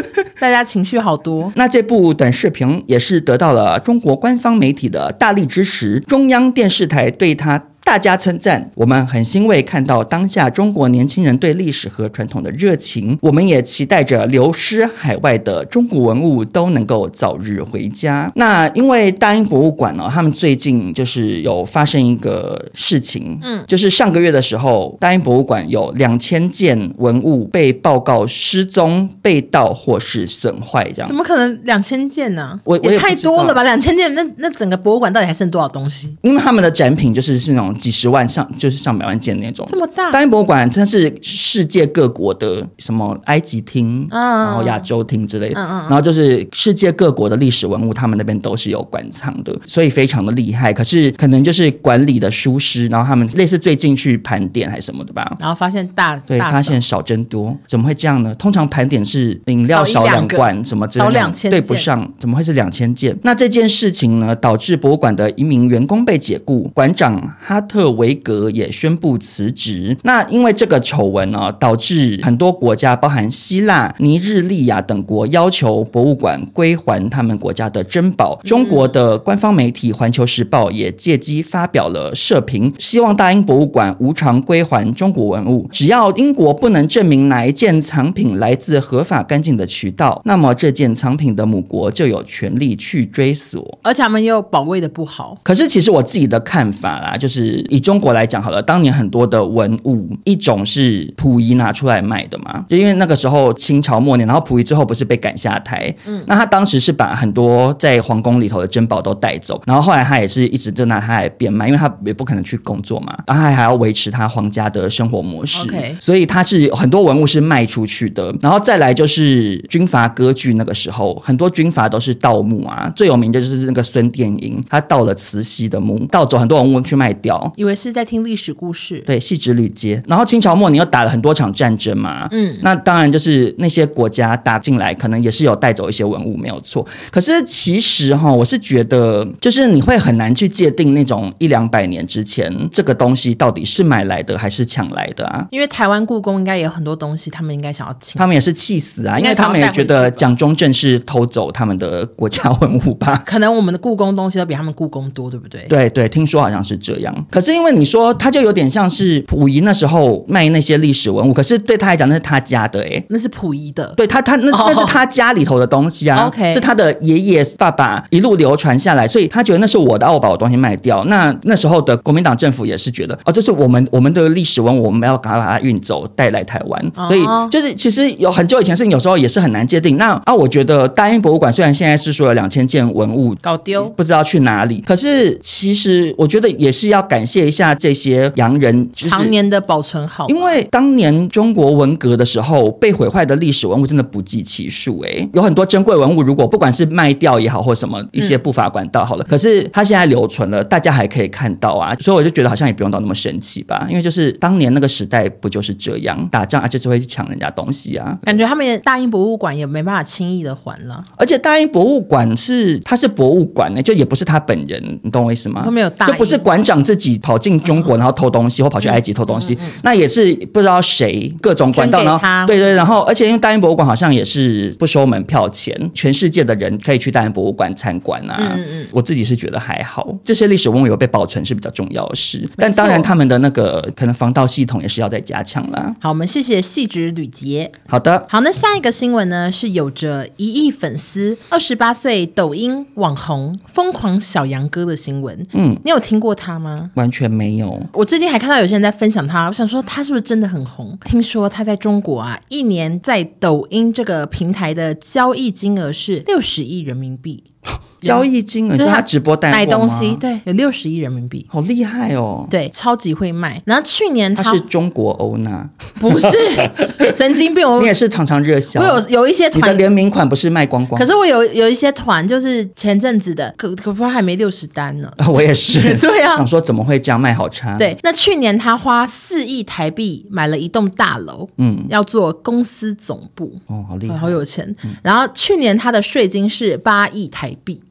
大家情绪好多。那这部短视频也是得到了中国官方媒体的大力支持，中央电视台对他。大家称赞，我们很欣慰看到当下中国年轻人对历史和传统的热情。我们也期待着流失海外的中国文物都能够早日回家。那因为大英博物馆呢、哦，他们最近就是有发生一个事情，嗯，就是上个月的时候，大英博物馆有两千件文物被报告失踪、被盗或是损坏，这样。怎么可能两千件呢、啊？我我也太多了吧？两千件，那那整个博物馆到底还剩多少东西？因为他们的展品就是是那种。几十万上就是上百万件那种，这么大。大英博物馆它是世界各国的什么埃及厅，嗯、然后亚洲厅之类的，然后就是世界各国的历史文物，他们那边都是有馆藏的，所以非常的厉害。可是可能就是管理的疏失，然后他们类似最近去盘点还是什么的吧，然后发现大对大发现少真多，怎么会这样呢？通常盘点是饮料少两罐，什么之类的，对不上，怎么会是两千件？那这件事情呢，导致博物馆的一名员工被解雇，馆长哈。特维格也宣布辞职。那因为这个丑闻呢，导致很多国家，包含希腊、尼日利亚等国，要求博物馆归还他们国家的珍宝。中国的官方媒体《环球时报》也借机发表了社评，希望大英博物馆无偿归还中国文物。只要英国不能证明哪一件藏品来自合法干净的渠道，那么这件藏品的母国就有权利去追索。而且他们又保卫的不好。可是其实我自己的看法啦，就是以中国来讲好了，当年很多的文物，一种是溥仪拿出来卖的嘛，就因为那个时候清朝末年，然后溥仪最后不是被赶下台，嗯，那他当时是把很多在皇宫里头的珍宝都带走，然后后来他也是一直就拿它来变卖，因为他也不可能去工作嘛，然后他还要维持他皇家的生活模式所以他是很多文物是卖出去的，然后再来就是军阀割据那个时候，很多军阀都是盗墓啊，最有名的就是那个孙殿英，他盗了慈禧的墓，盗走很多文物去卖掉，以为是在听历史故事，对，戏纸履街，然后清朝末年又打了很多场战争嘛，嗯，那当然就是那些国家打进来，可能也是有带走一些文物，没有错。可是其实哈，我是觉得，就是你会很难去界定那种一两百年之前这个东西到底是买来的还是抢来的啊？因为台湾故宫应该也有很多东西，他们应该想要清，他们也是气死啊，因为他们也觉得蒋中正是偷走他们的国家文物吧？可能我们的故宫东西都比他们故宫多，对不对？对对，听说好像是这样。可是因为你说，他就有点像是溥仪那时候卖那些历史文物，可是对他来讲那是他家的哎、欸，那是溥仪的，对他他那那是他家里头的东西啊，OK，、oh. 是他的爷爷爸爸一路流传下来，所以他觉得那是我的，我把我东西卖掉。那那时候的国民党政府也是觉得哦，这是我们我们的历史文物，我们要赶快把它运走带来台湾。Oh. 所以就是其实有很久以前事情有时候也是很难界定。那啊，我觉得大英博物馆虽然现在是说有两千件文物搞丢，不知道去哪里，可是其实我觉得也是要感谢一下这些洋人、就是、常年的保存好。因为当年中国文革的时候被毁坏的历史文物真的不计其数，哎，有很多珍贵文物，如果不管是卖掉也好，或什么一些不法管道好了，嗯、可是它现在留存了，大家还可以看到啊，所以我就觉得好像也不用到那么神奇吧，因为就是当年那个时代不就是这样，打仗啊就是会去抢人家东西啊，感觉他们也大英博物馆也没办法轻易的还了，而且大英博物馆是它是博物馆呢，就也不是他本人，你懂我意思吗？都没有大，就不是馆长自己跑进中国然后偷东西，或跑去埃及偷东西，那也是不知道谁各种管道，然后对对，然后而且因为大英博物馆好像也是不收门票钱，全世界的人可以去大英博物馆参观啊。嗯嗯，我自己是觉得还好，这些历史文物有被保存是比较重要的事，但当然他们的那个可能防盗系统也是要再加强啦。好，我们谢谢细致吕杰。好的，好，那下一个新闻呢是有着一亿粉丝、二十八岁抖音网红疯狂小杨哥的新闻。嗯，你有听过他吗？完全没有。我最近还看到有些人在分享他，我想说他是不是真的很红？听说他在中国啊，一年在抖音这个平台的交易金额是六十亿人民币。交易金额就是他直播带货买东西，对，有六十亿人民币，好厉害哦！对，超级会卖。然后去年他，他是中国欧娜，不是 神经病。你也是常常热销。我有有一些团，的联名款不是卖光光？可是我有有一些团，就是前阵子的，可可不还没六十单呢。我也是，对啊，想说怎么会这样卖好差？对，那去年他花四亿台币买了一栋大楼，嗯，要做公司总部。哦，好厉害，好有钱。嗯、然后去年他的税金是八亿台币。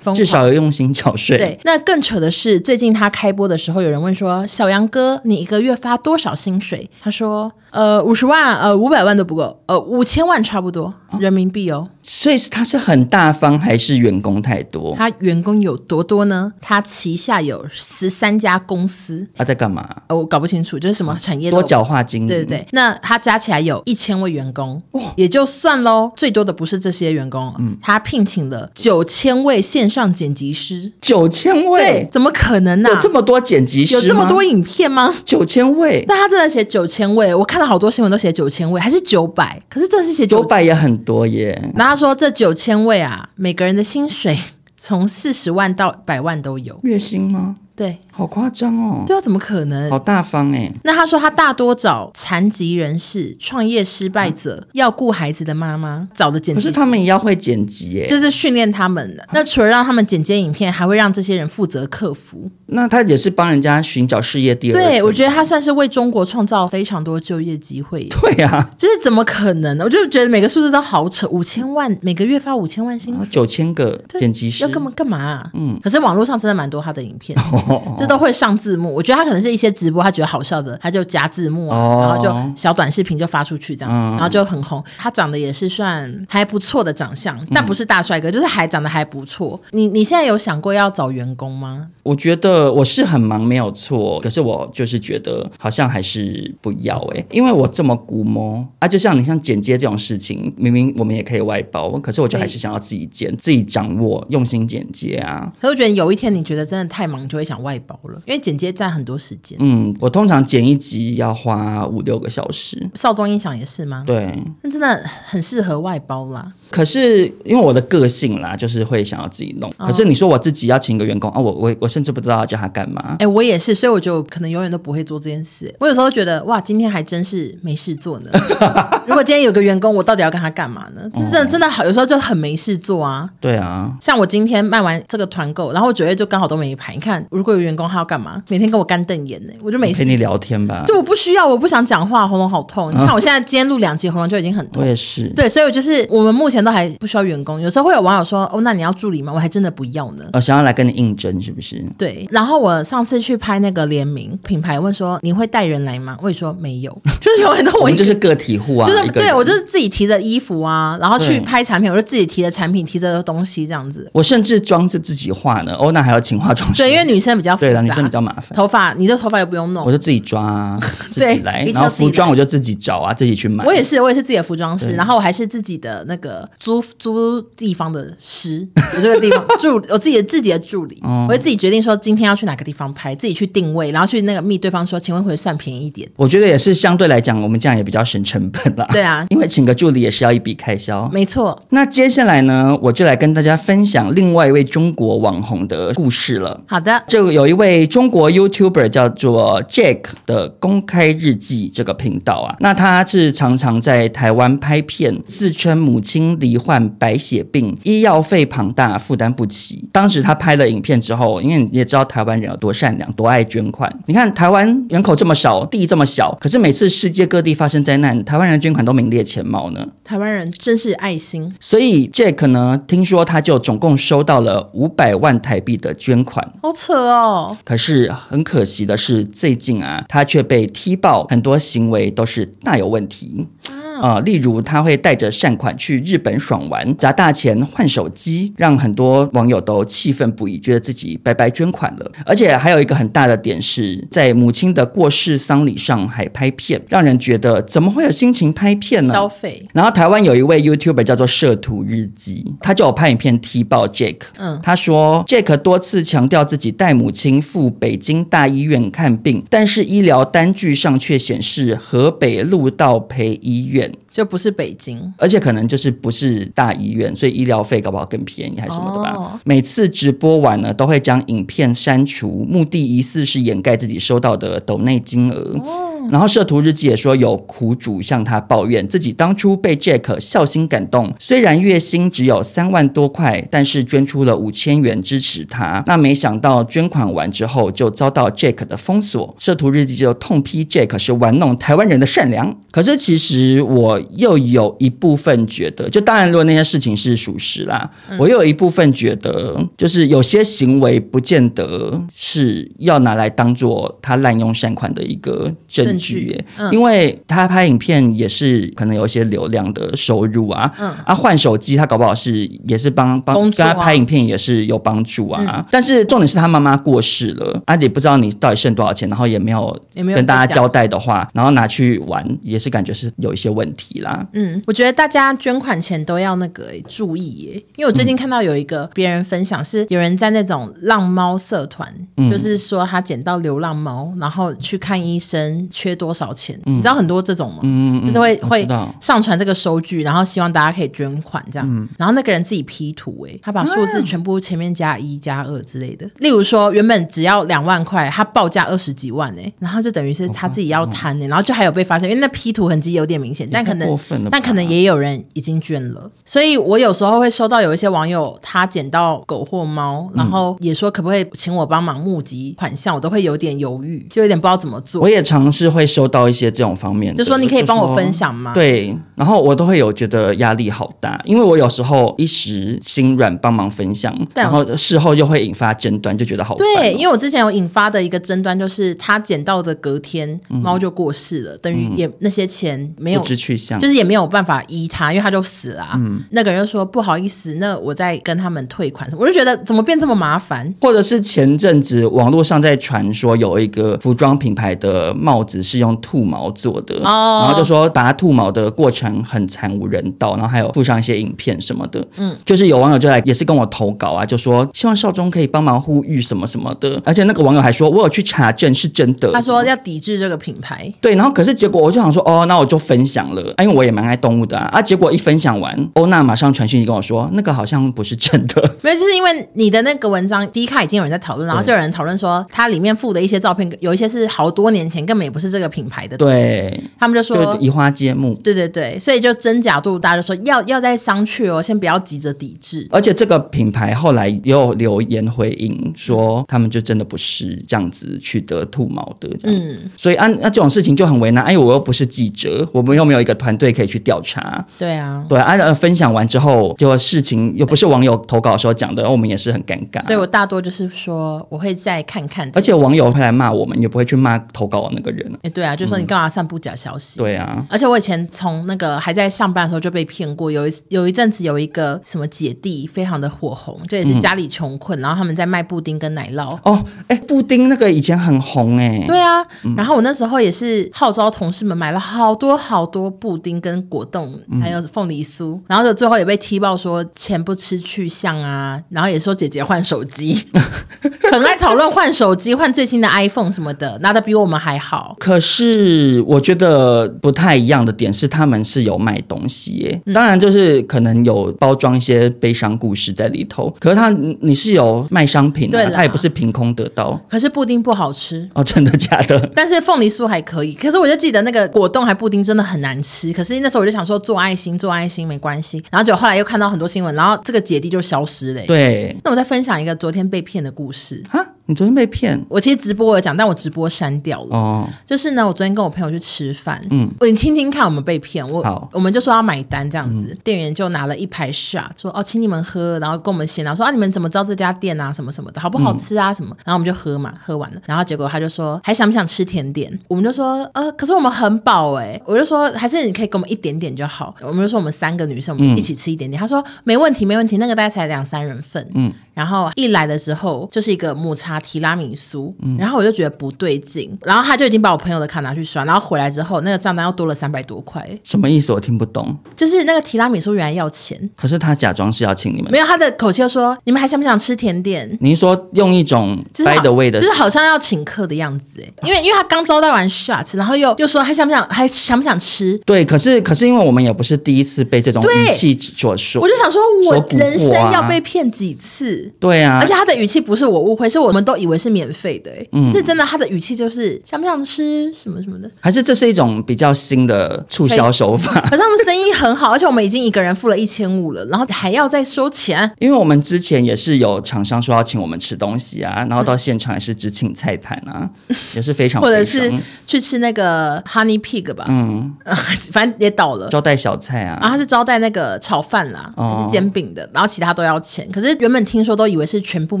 至少有用心缴税。对，那更扯的是，最近他开播的时候，有人问说：“小杨哥，你一个月发多少薪水？”他说：“呃，五十万，呃，五百万都不够，呃，五千万差不多。”人民币哦，所以是他是很大方，还是员工太多？他员工有多多呢？他旗下有十三家公司。他在干嘛？哦，我搞不清楚，就是什么产业多角化经营。对对对，那他加起来有一千位员工，也就算喽。最多的不是这些员工，嗯，他聘请了九千位线上剪辑师。九千位？怎么可能呢？有这么多剪辑师？有这么多影片吗？九千位？那他真的写九千位？我看到好多新闻都写九千位，还是九百？可是真的是写九百也很。多耶，那他说这九千位啊，每个人的薪水从四十万到百万都有，月薪吗？对，好夸张哦！对啊，怎么可能？好大方哎。那他说他大多找残疾人士、创业失败者、要顾孩子的妈妈找的剪辑。可是他们也要会剪辑哎，就是训练他们的。那除了让他们剪接影片，还会让这些人负责客服。那他也是帮人家寻找事业第二。对，我觉得他算是为中国创造非常多就业机会。对啊，就是怎么可能呢？我就觉得每个数字都好扯，五千万每个月发五千万薪水，九千个剪辑师要干嘛干嘛？嗯，可是网络上真的蛮多他的影片。哦，这都会上字幕。我觉得他可能是一些直播，他觉得好笑的，他就加字幕啊，哦、然后就小短视频就发出去这样，嗯、然后就很红。他长得也是算还不错的长相，但不是大帅哥，就是还长得还不错。你你现在有想过要找员工吗？我觉得我是很忙，没有错。可是我就是觉得好像还是不要哎、欸，因为我这么估摸啊，就像你像剪接这种事情，明明我们也可以外包，可是我就还是想要自己剪，自己掌握，用心剪接啊。可是我觉得有一天你觉得真的太忙，就会想外包了，因为剪接占很多时间。嗯，我通常剪一集要花五六个小时。少中音响也是吗？对，那真的很适合外包啦。可是因为我的个性啦，就是会想要自己弄。可是你说我自己要请一个员工啊，我我我甚至不知道要叫他干嘛。哎、欸，我也是，所以我就可能永远都不会做这件事。我有时候觉得哇，今天还真是没事做呢。如果今天有个员工，我到底要跟他干嘛呢？就是真的真的好，有时候就很没事做啊。对啊，像我今天卖完这个团购，然后九月就刚好都没排。你看，如果有员工，他要干嘛？每天跟我干瞪眼呢，我就没事。陪你聊天吧。对，我不需要，我不想讲话，喉咙好痛。你看 我现在今天录两集，喉咙就已经很痛。我也是。对，所以我就是我们目前都还不需要员工。有时候会有网友说：“哦，那你要助理吗？”我还真的不要呢。哦，想要来跟你应征是不是？对。然后我上次去拍那个联名品牌，问说：“你会带人来吗？”我也说没有，就是有很多我，我就是个体户啊，就是对我就是自己提着衣服啊，然后去拍产品，我就自己提着产品，提着东西这样子。我甚至妆是自己化呢。哦，那还要请化妆师？对，因为女生比较复杂，对了，女生比较麻烦。头发，你的头发也不用弄，我就自己抓啊，自己来。对，然后服装我就自己找啊，自己去买。我也是，我也是自己的服装师，然后我还是自己的那个租租地方的师，我这个地方助，我自己的自己的助理，我会自己决定说今天要去哪个地方拍，自己去定位，然后去那个密对方说，请问会算便宜一点？我觉得也是相对来讲，我们这样也比较省成本啦。对啊，因为请个助理也是要一笔开销。没错。那接下来呢，我就来跟大家分享另外一位中国网红的故事了。好的，就有一位中国 YouTuber 叫做 Jack 的公开日记这个频道啊，那他是常常在台湾拍片，自称母亲罹患白血病，医药费庞大，负担不起。当时他拍了影片之后，因为你也知道台湾人有多善良，多爱捐款。你看台湾人口这么少，地这么小，可是每次世界各地发生灾难，台湾人捐款都名列前茅呢。台湾人真是爱心。所以 Jack 呢，听说他就总共收到了五百万台币的捐款，好扯哦。可是很可惜的是，最近啊，他却被踢爆，很多行为都是大有问题。啊、呃，例如他会带着善款去日本爽玩，砸大钱换手机，让很多网友都气愤不已，觉得自己白白捐款了。而且还有一个很大的点是，在母亲的过世丧礼上还拍片，让人觉得怎么会有心情拍片呢？消费。然后台湾有一位 YouTuber 叫做摄图日记，他就有拍影片踢爆 Jake。嗯，他说 Jake 多次强调自己带母亲赴北京大医院看病，但是医疗单据上却显示河北路道培医院。就不是北京，而且可能就是不是大医院，所以医疗费搞不好更便宜还是什么的吧。哦、每次直播完呢，都会将影片删除，目的疑似是掩盖自己收到的抖内金额。哦然后摄图日记也说，有苦主向他抱怨，自己当初被 Jack 孝心感动，虽然月薪只有三万多块，但是捐出了五千元支持他。那没想到捐款完之后，就遭到 Jack 的封锁。摄图日记就痛批 Jack 是玩弄台湾人的善良。可是其实我又有一部分觉得，就当然如果那些事情是属实啦，嗯、我又有一部分觉得，就是有些行为不见得是要拿来当做他滥用善款的一个证据。剧，嗯、因为他拍影片也是可能有一些流量的收入啊，嗯，啊换手机他搞不好是也是帮帮跟他拍影片也是有帮助啊，嗯、但是重点是他妈妈过世了，啊也不知道你到底剩多少钱，然后也没有跟大家交代的话，然后拿去玩也是感觉是有一些问题啦。嗯，我觉得大家捐款前都要那个注意耶，因为我最近看到有一个别人分享是有人在那种浪猫社团，嗯、就是说他捡到流浪猫，然后去看医生缺多少钱？嗯、你知道很多这种吗？嗯，就是会会上传这个收据，然后希望大家可以捐款这样。嗯、然后那个人自己 P 图，哎，他把数字全部前面加一加二之类的。例如说，原本只要两万块，他报价二十几万，哎，然后就等于是他自己要贪，哎，然后就还有被发现，因为那 P 图痕迹有点明显，但可能但可能也有人已经捐了。所以我有时候会收到有一些网友他捡到狗或猫，然后也说可不可以请我帮忙募集款项，我都会有点犹豫，就有点不知道怎么做。我也尝试会。会收到一些这种方面的，就说你可以帮我分享吗？对，然后我都会有觉得压力好大，因为我有时候一时心软帮忙分享，然后事后又会引发争端，就觉得好烦。对，因为我之前有引发的一个争端就是他捡到的隔天猫就过世了，嗯、等于也那些钱没有不知去向，就是也没有办法依他，因为他就死了、啊。嗯，那个人就说不好意思，那我再跟他们退款我就觉得怎么变这么麻烦？或者是前阵子网络上在传说有一个服装品牌的帽子是用兔毛做的，哦、然后就说把它兔毛的过程很惨无人道，然后还有附上一些影片什么的。嗯，就是有网友就来也是跟我投稿啊，就说希望少中可以帮忙呼吁什么什么的，而且那个网友还说我有去查证是真的，他说要抵制这个品牌。对，然后可是结果我就想说哦，那我就分享了，因为我也蛮爱动物的啊。啊，结果一分享完，欧娜马上传讯息跟我说那个好像不是真的，没有，就是因为你的那个文章第一卡已经有人在讨论，然后就有人讨论说它里面附的一些照片有一些是好多年前根本也不是这个品牌的，对，他们就说就移花接木，对对对，所以就真假度大家就说要要再商榷哦，先不要急着抵制。而且这个品牌后来也有留言回应说，他们就真的不是这样子去得兔毛的，嗯，所以啊那、啊、这种事情就很为难，哎，我又不是记者，我们又没有一个团队可以去调查，对啊，对，按、啊、分享完之后，结果事情又不是网友投稿的时候讲的，我们也是很尴尬。所以我大多就是说我会再看看，而且网友会来骂我们，也不会去骂投稿的那个人，哎，对啊，就说你干嘛散布假消息？嗯、对啊，而且我以前从那个还在上班的时候就被骗过，有一有一阵子有一个什么姐弟非常的火红，这也是家里穷困，嗯、然后他们在卖布丁跟奶酪。哦，哎，布丁那个以前很红哎。对啊，嗯、然后我那时候也是号召同事们买了好多好多布丁跟果冻，还有凤梨酥，嗯、然后就最后也被踢爆说钱不吃去向啊，然后也说姐姐换手机，很爱讨论换手机，换最新的 iPhone 什么的，拿的比我们还好。可是我觉得不太一样的点是，他们是有卖东西耶，嗯、当然就是可能有包装一些悲伤故事在里头。可是他你是有卖商品的，他也不是凭空得到。可是布丁不好吃哦，真的假的？但是凤梨酥还可以。可是我就记得那个果冻还布丁真的很难吃。可是那时候我就想说做爱心做爱心没关系。然后就后来又看到很多新闻，然后这个姐弟就消失了。对，那我再分享一个昨天被骗的故事。哈？你昨天被骗？我其实直播有讲，但我直播删掉了。哦，就是呢，我昨天跟我朋友去吃饭，嗯，你听听看，我们被骗。我好，我们就说要买单这样子，嗯、店员就拿了一排 shot，说哦，请你们喝，然后跟我们闲聊说啊，你们怎么知道这家店啊，什么什么的，好不好吃啊，什么？嗯、然后我们就喝嘛，喝完了，然后结果他就说还想不想吃甜点？我们就说呃，可是我们很饱哎、欸，我就说还是你可以给我们一点点就好。我们就说我们三个女生，我们一起吃一点点。嗯、他说没问题，没问题，那个大概才两三人份。嗯。然后一来的时候就是一个抹茶提拉米苏，嗯、然后我就觉得不对劲，然后他就已经把我朋友的卡拿去刷，然后回来之后那个账单又多了三百多块，什么意思？我听不懂。就是那个提拉米苏原来要钱，可是他假装是要请你们，没有他的口气又说你们还想不想吃甜点？您说用一种 by the way 的，就是好像要请客的样子哎，因为因为他刚招待完 shots，然后又又说还想不想还想不想吃？对，可是可是因为我们也不是第一次被这种语气所说，我就想说我人生要被骗几次？对啊，而且他的。语气不是我误会，是我们都以为是免费的，欸，嗯、是真的。他的语气就是想不想吃什么什么的，还是这是一种比较新的促销手法？可是他们生意很好，而且我们已经一个人付了一千五了，然后还要再收钱。因为我们之前也是有厂商说要请我们吃东西啊，然后到现场也是只请菜盘啊，嗯、也是非常，或者是去吃那个 Honey Pig 吧，嗯，反正也倒了，招待小菜啊，然后他是招待那个炒饭啦，哦、还是煎饼的，然后其他都要钱。可是原本听说都以为是全部。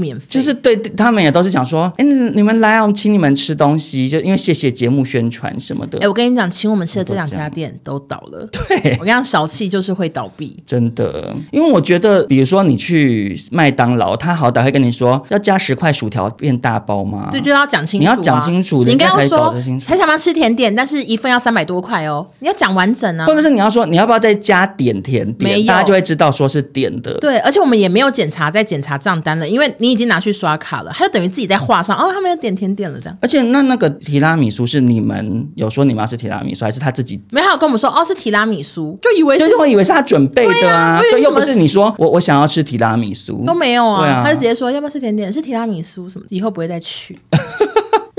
免费就是对他们也都是讲说，哎，你们来，我们请你们吃东西，就因为谢谢节目宣传什么的。哎，我跟你讲，请我们吃的这两家店都倒了。对，我跟你讲，小气就是会倒闭，真的。因为我觉得，比如说你去麦当劳，他好歹会跟你说要加十块薯条变大包吗？对，就要讲清楚，你要讲清楚，你应该要说还想不想吃甜点，但是一份要三百多块哦，你要讲完整啊。或者是你要说你要不要再加点甜点，大家就会知道说是点的。对，而且我们也没有检查再检查账单了，因为你。你已经拿去刷卡了，他就等于自己在画上哦，他们有点甜点了这样。而且那那个提拉米苏是你们有说你们要吃提拉米苏，还是他自己？没有，跟我们说哦是提拉米苏，就以为是，就是我以为是他准备的啊，对，又不是你说我我想要吃提拉米苏都没有啊，对啊，他就直接说要不要吃甜点，是提拉米苏什么，以后不会再去。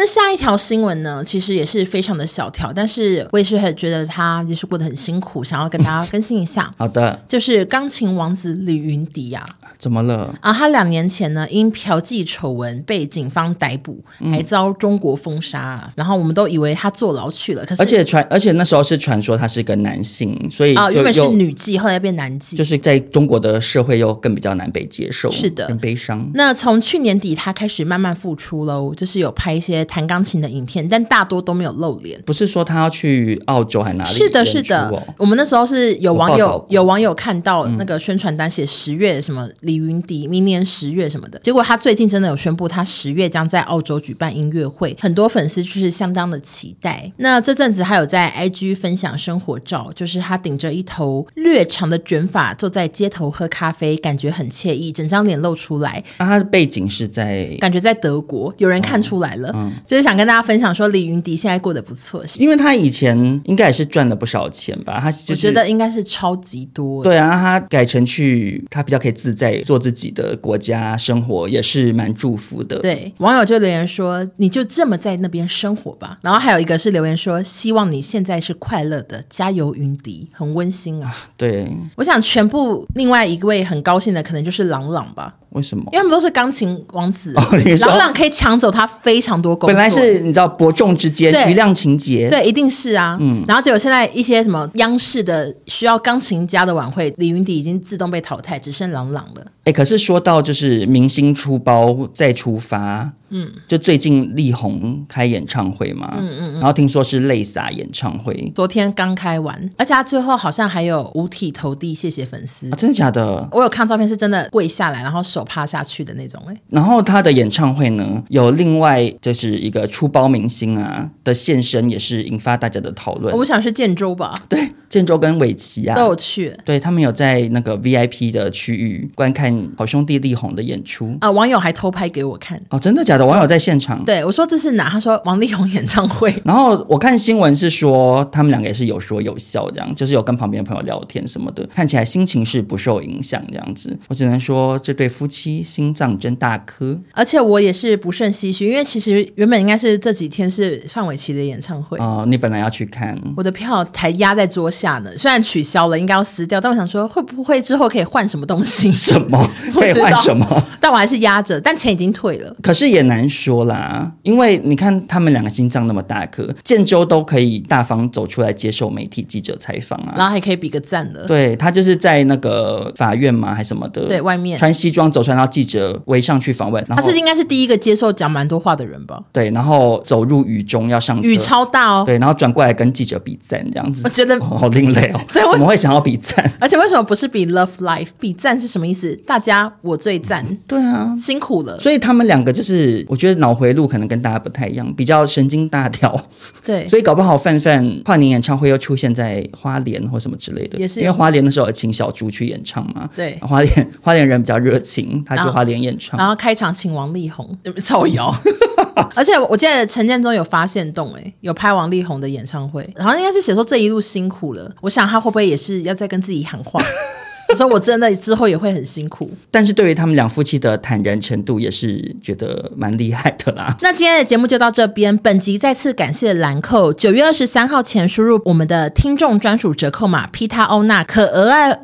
那下一条新闻呢，其实也是非常的小条，但是我也是很觉得他就是过得很辛苦，想要跟大家 更新一下。好的，就是钢琴王子李云迪呀、啊，怎么了？啊，他两年前呢，因嫖妓丑闻被警方逮捕，还遭中国封杀、嗯，然后我们都以为他坐牢去了。可是，而且传，而且那时候是传说他是个男性，所以啊，原本是女妓，后来变男妓，就是在中国的社会又更比较难被接受，是的，更悲伤。那从去年底他开始慢慢复出喽，就是有拍一些弹钢琴的影片，但大多都没有露脸。不是说他要去澳洲还哪里？是的，是的。我们那时候是有网友有网友看到那个宣传单写十月什么李云迪明年十月什么的，结果他最近真的有宣布他十月将在澳洲举办音乐会，很多粉丝就是相当的期待。那这阵子还有在 IG 分享生活照，就是他顶着一头略长的卷发坐在街头喝咖啡，感觉很惬意，整张脸露出来。那、啊、他的背景是在感觉在德国，有人看出来了，嗯嗯、就是想跟大家分享说李云迪现在过得不错，因为他以前应该也是赚了不少钱吧？他、就是、我觉得应该是超级多。对啊，他改成去他比较可以自在做自己的国家生活，也是蛮祝福的。对，网友就留言说：“你就这么在那边生活吧。”然后还有一个是留言说：“希望你现在是快乐的，加油，云迪，很温馨啊。”对，我想全部另外一位很高兴的可能就是郎朗吧。为什么？因为他们都是钢琴王子，郎、哦、朗可以抢走他非常多工作。本来是你知道伯仲之间，余量情节，对，一定是啊。嗯，然后结果现在一些什么央视的需要钢琴家的晚会，李云迪已经自动被淘汰，只剩郎朗了。哎，可是说到就是明星出包再出发。嗯，就最近力宏开演唱会嘛，嗯嗯，嗯，然后听说是泪洒演唱会，昨天刚开完，而且他最后好像还有五体投地谢谢粉丝。啊，真的假的？我有看照片，是真的跪下来，然后手趴下去的那种哎。然后他的演唱会呢，有另外就是一个出包明星啊的现身，也是引发大家的讨论。我想是建州吧？对，建州跟尾崎啊都有去，对他们有在那个 VIP 的区域观看好兄弟力宏的演出啊。网友还偷拍给我看哦，真的假的？网友在现场。对，我说这是哪？他说王力宏演唱会。然后我看新闻是说他们两个也是有说有笑，这样就是有跟旁边的朋友聊天什么的，看起来心情是不受影响这样子。我只能说这对夫妻心脏真大颗。而且我也是不胜唏嘘，因为其实原本应该是这几天是范玮琪的演唱会哦，你本来要去看，我的票才压在桌下呢。虽然取消了，应该要撕掉，但我想说会不会之后可以换什么东西？什么 可以换什么？但我还是压着，但钱已经退了。可是也难说啦。因为你看他们两个心脏那么大颗，建州都可以大方走出来接受媒体记者采访啊，然后还可以比个赞的。对，他就是在那个法院嘛，还什么的，对，外面穿西装走出来，然后记者围上去访问。他是应该是第一个接受讲蛮多话的人吧？对，然后走入雨中要上车，雨超大哦。对，然后转过来跟记者比赞这样子，我觉得、哦、好另类哦。对，怎么会想要比赞？而且为什么不是比 love life？比赞是什么意思？大家我最赞。对啊，辛苦了。所以他们两个就是，我觉得脑回路可能跟大家不太。一样比较神经大条，对，所以搞不好范范跨年演唱会又出现在花莲或什么之类的，也是因为花莲的时候有请小猪去演唱嘛，对，花莲花莲人比较热情，他去花莲演唱，然后开场请王力宏造谣，而且我记得陈建州有发现动哎，有拍王力宏的演唱会，然后应该是写说这一路辛苦了，我想他会不会也是要再跟自己喊话？我说我真的之后也会很辛苦，但是对于他们两夫妻的坦然程度，也是觉得蛮厉害的啦。那今天的节目就到这边，本集再次感谢兰蔻，九月二十三号前输入我们的听众专属折扣码 Pita Ona 可额外。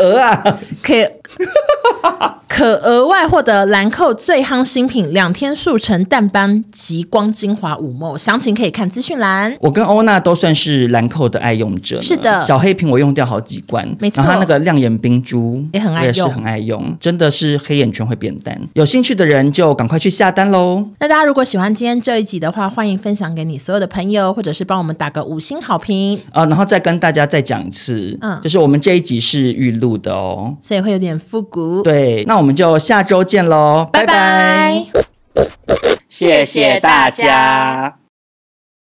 鹅啊，可以可额外获得兰蔻最夯新品两天速成淡斑极光精华五 ml，详情可以看资讯栏。我跟欧娜都算是兰蔻的爱用者，是的，小黑瓶我用掉好几罐，没错。然后那个亮眼冰珠也很爱用，也是很爱用，真的是黑眼圈会变淡。有兴趣的人就赶快去下单喽。那大家如果喜欢今天这一集的话，欢迎分享给你所有的朋友，或者是帮我们打个五星好评啊。然后再跟大家再讲一次，嗯，就是我们这一集是预录的哦，所以会有点复古。对，那我们就下周见喽，拜拜，拜拜，谢谢大家。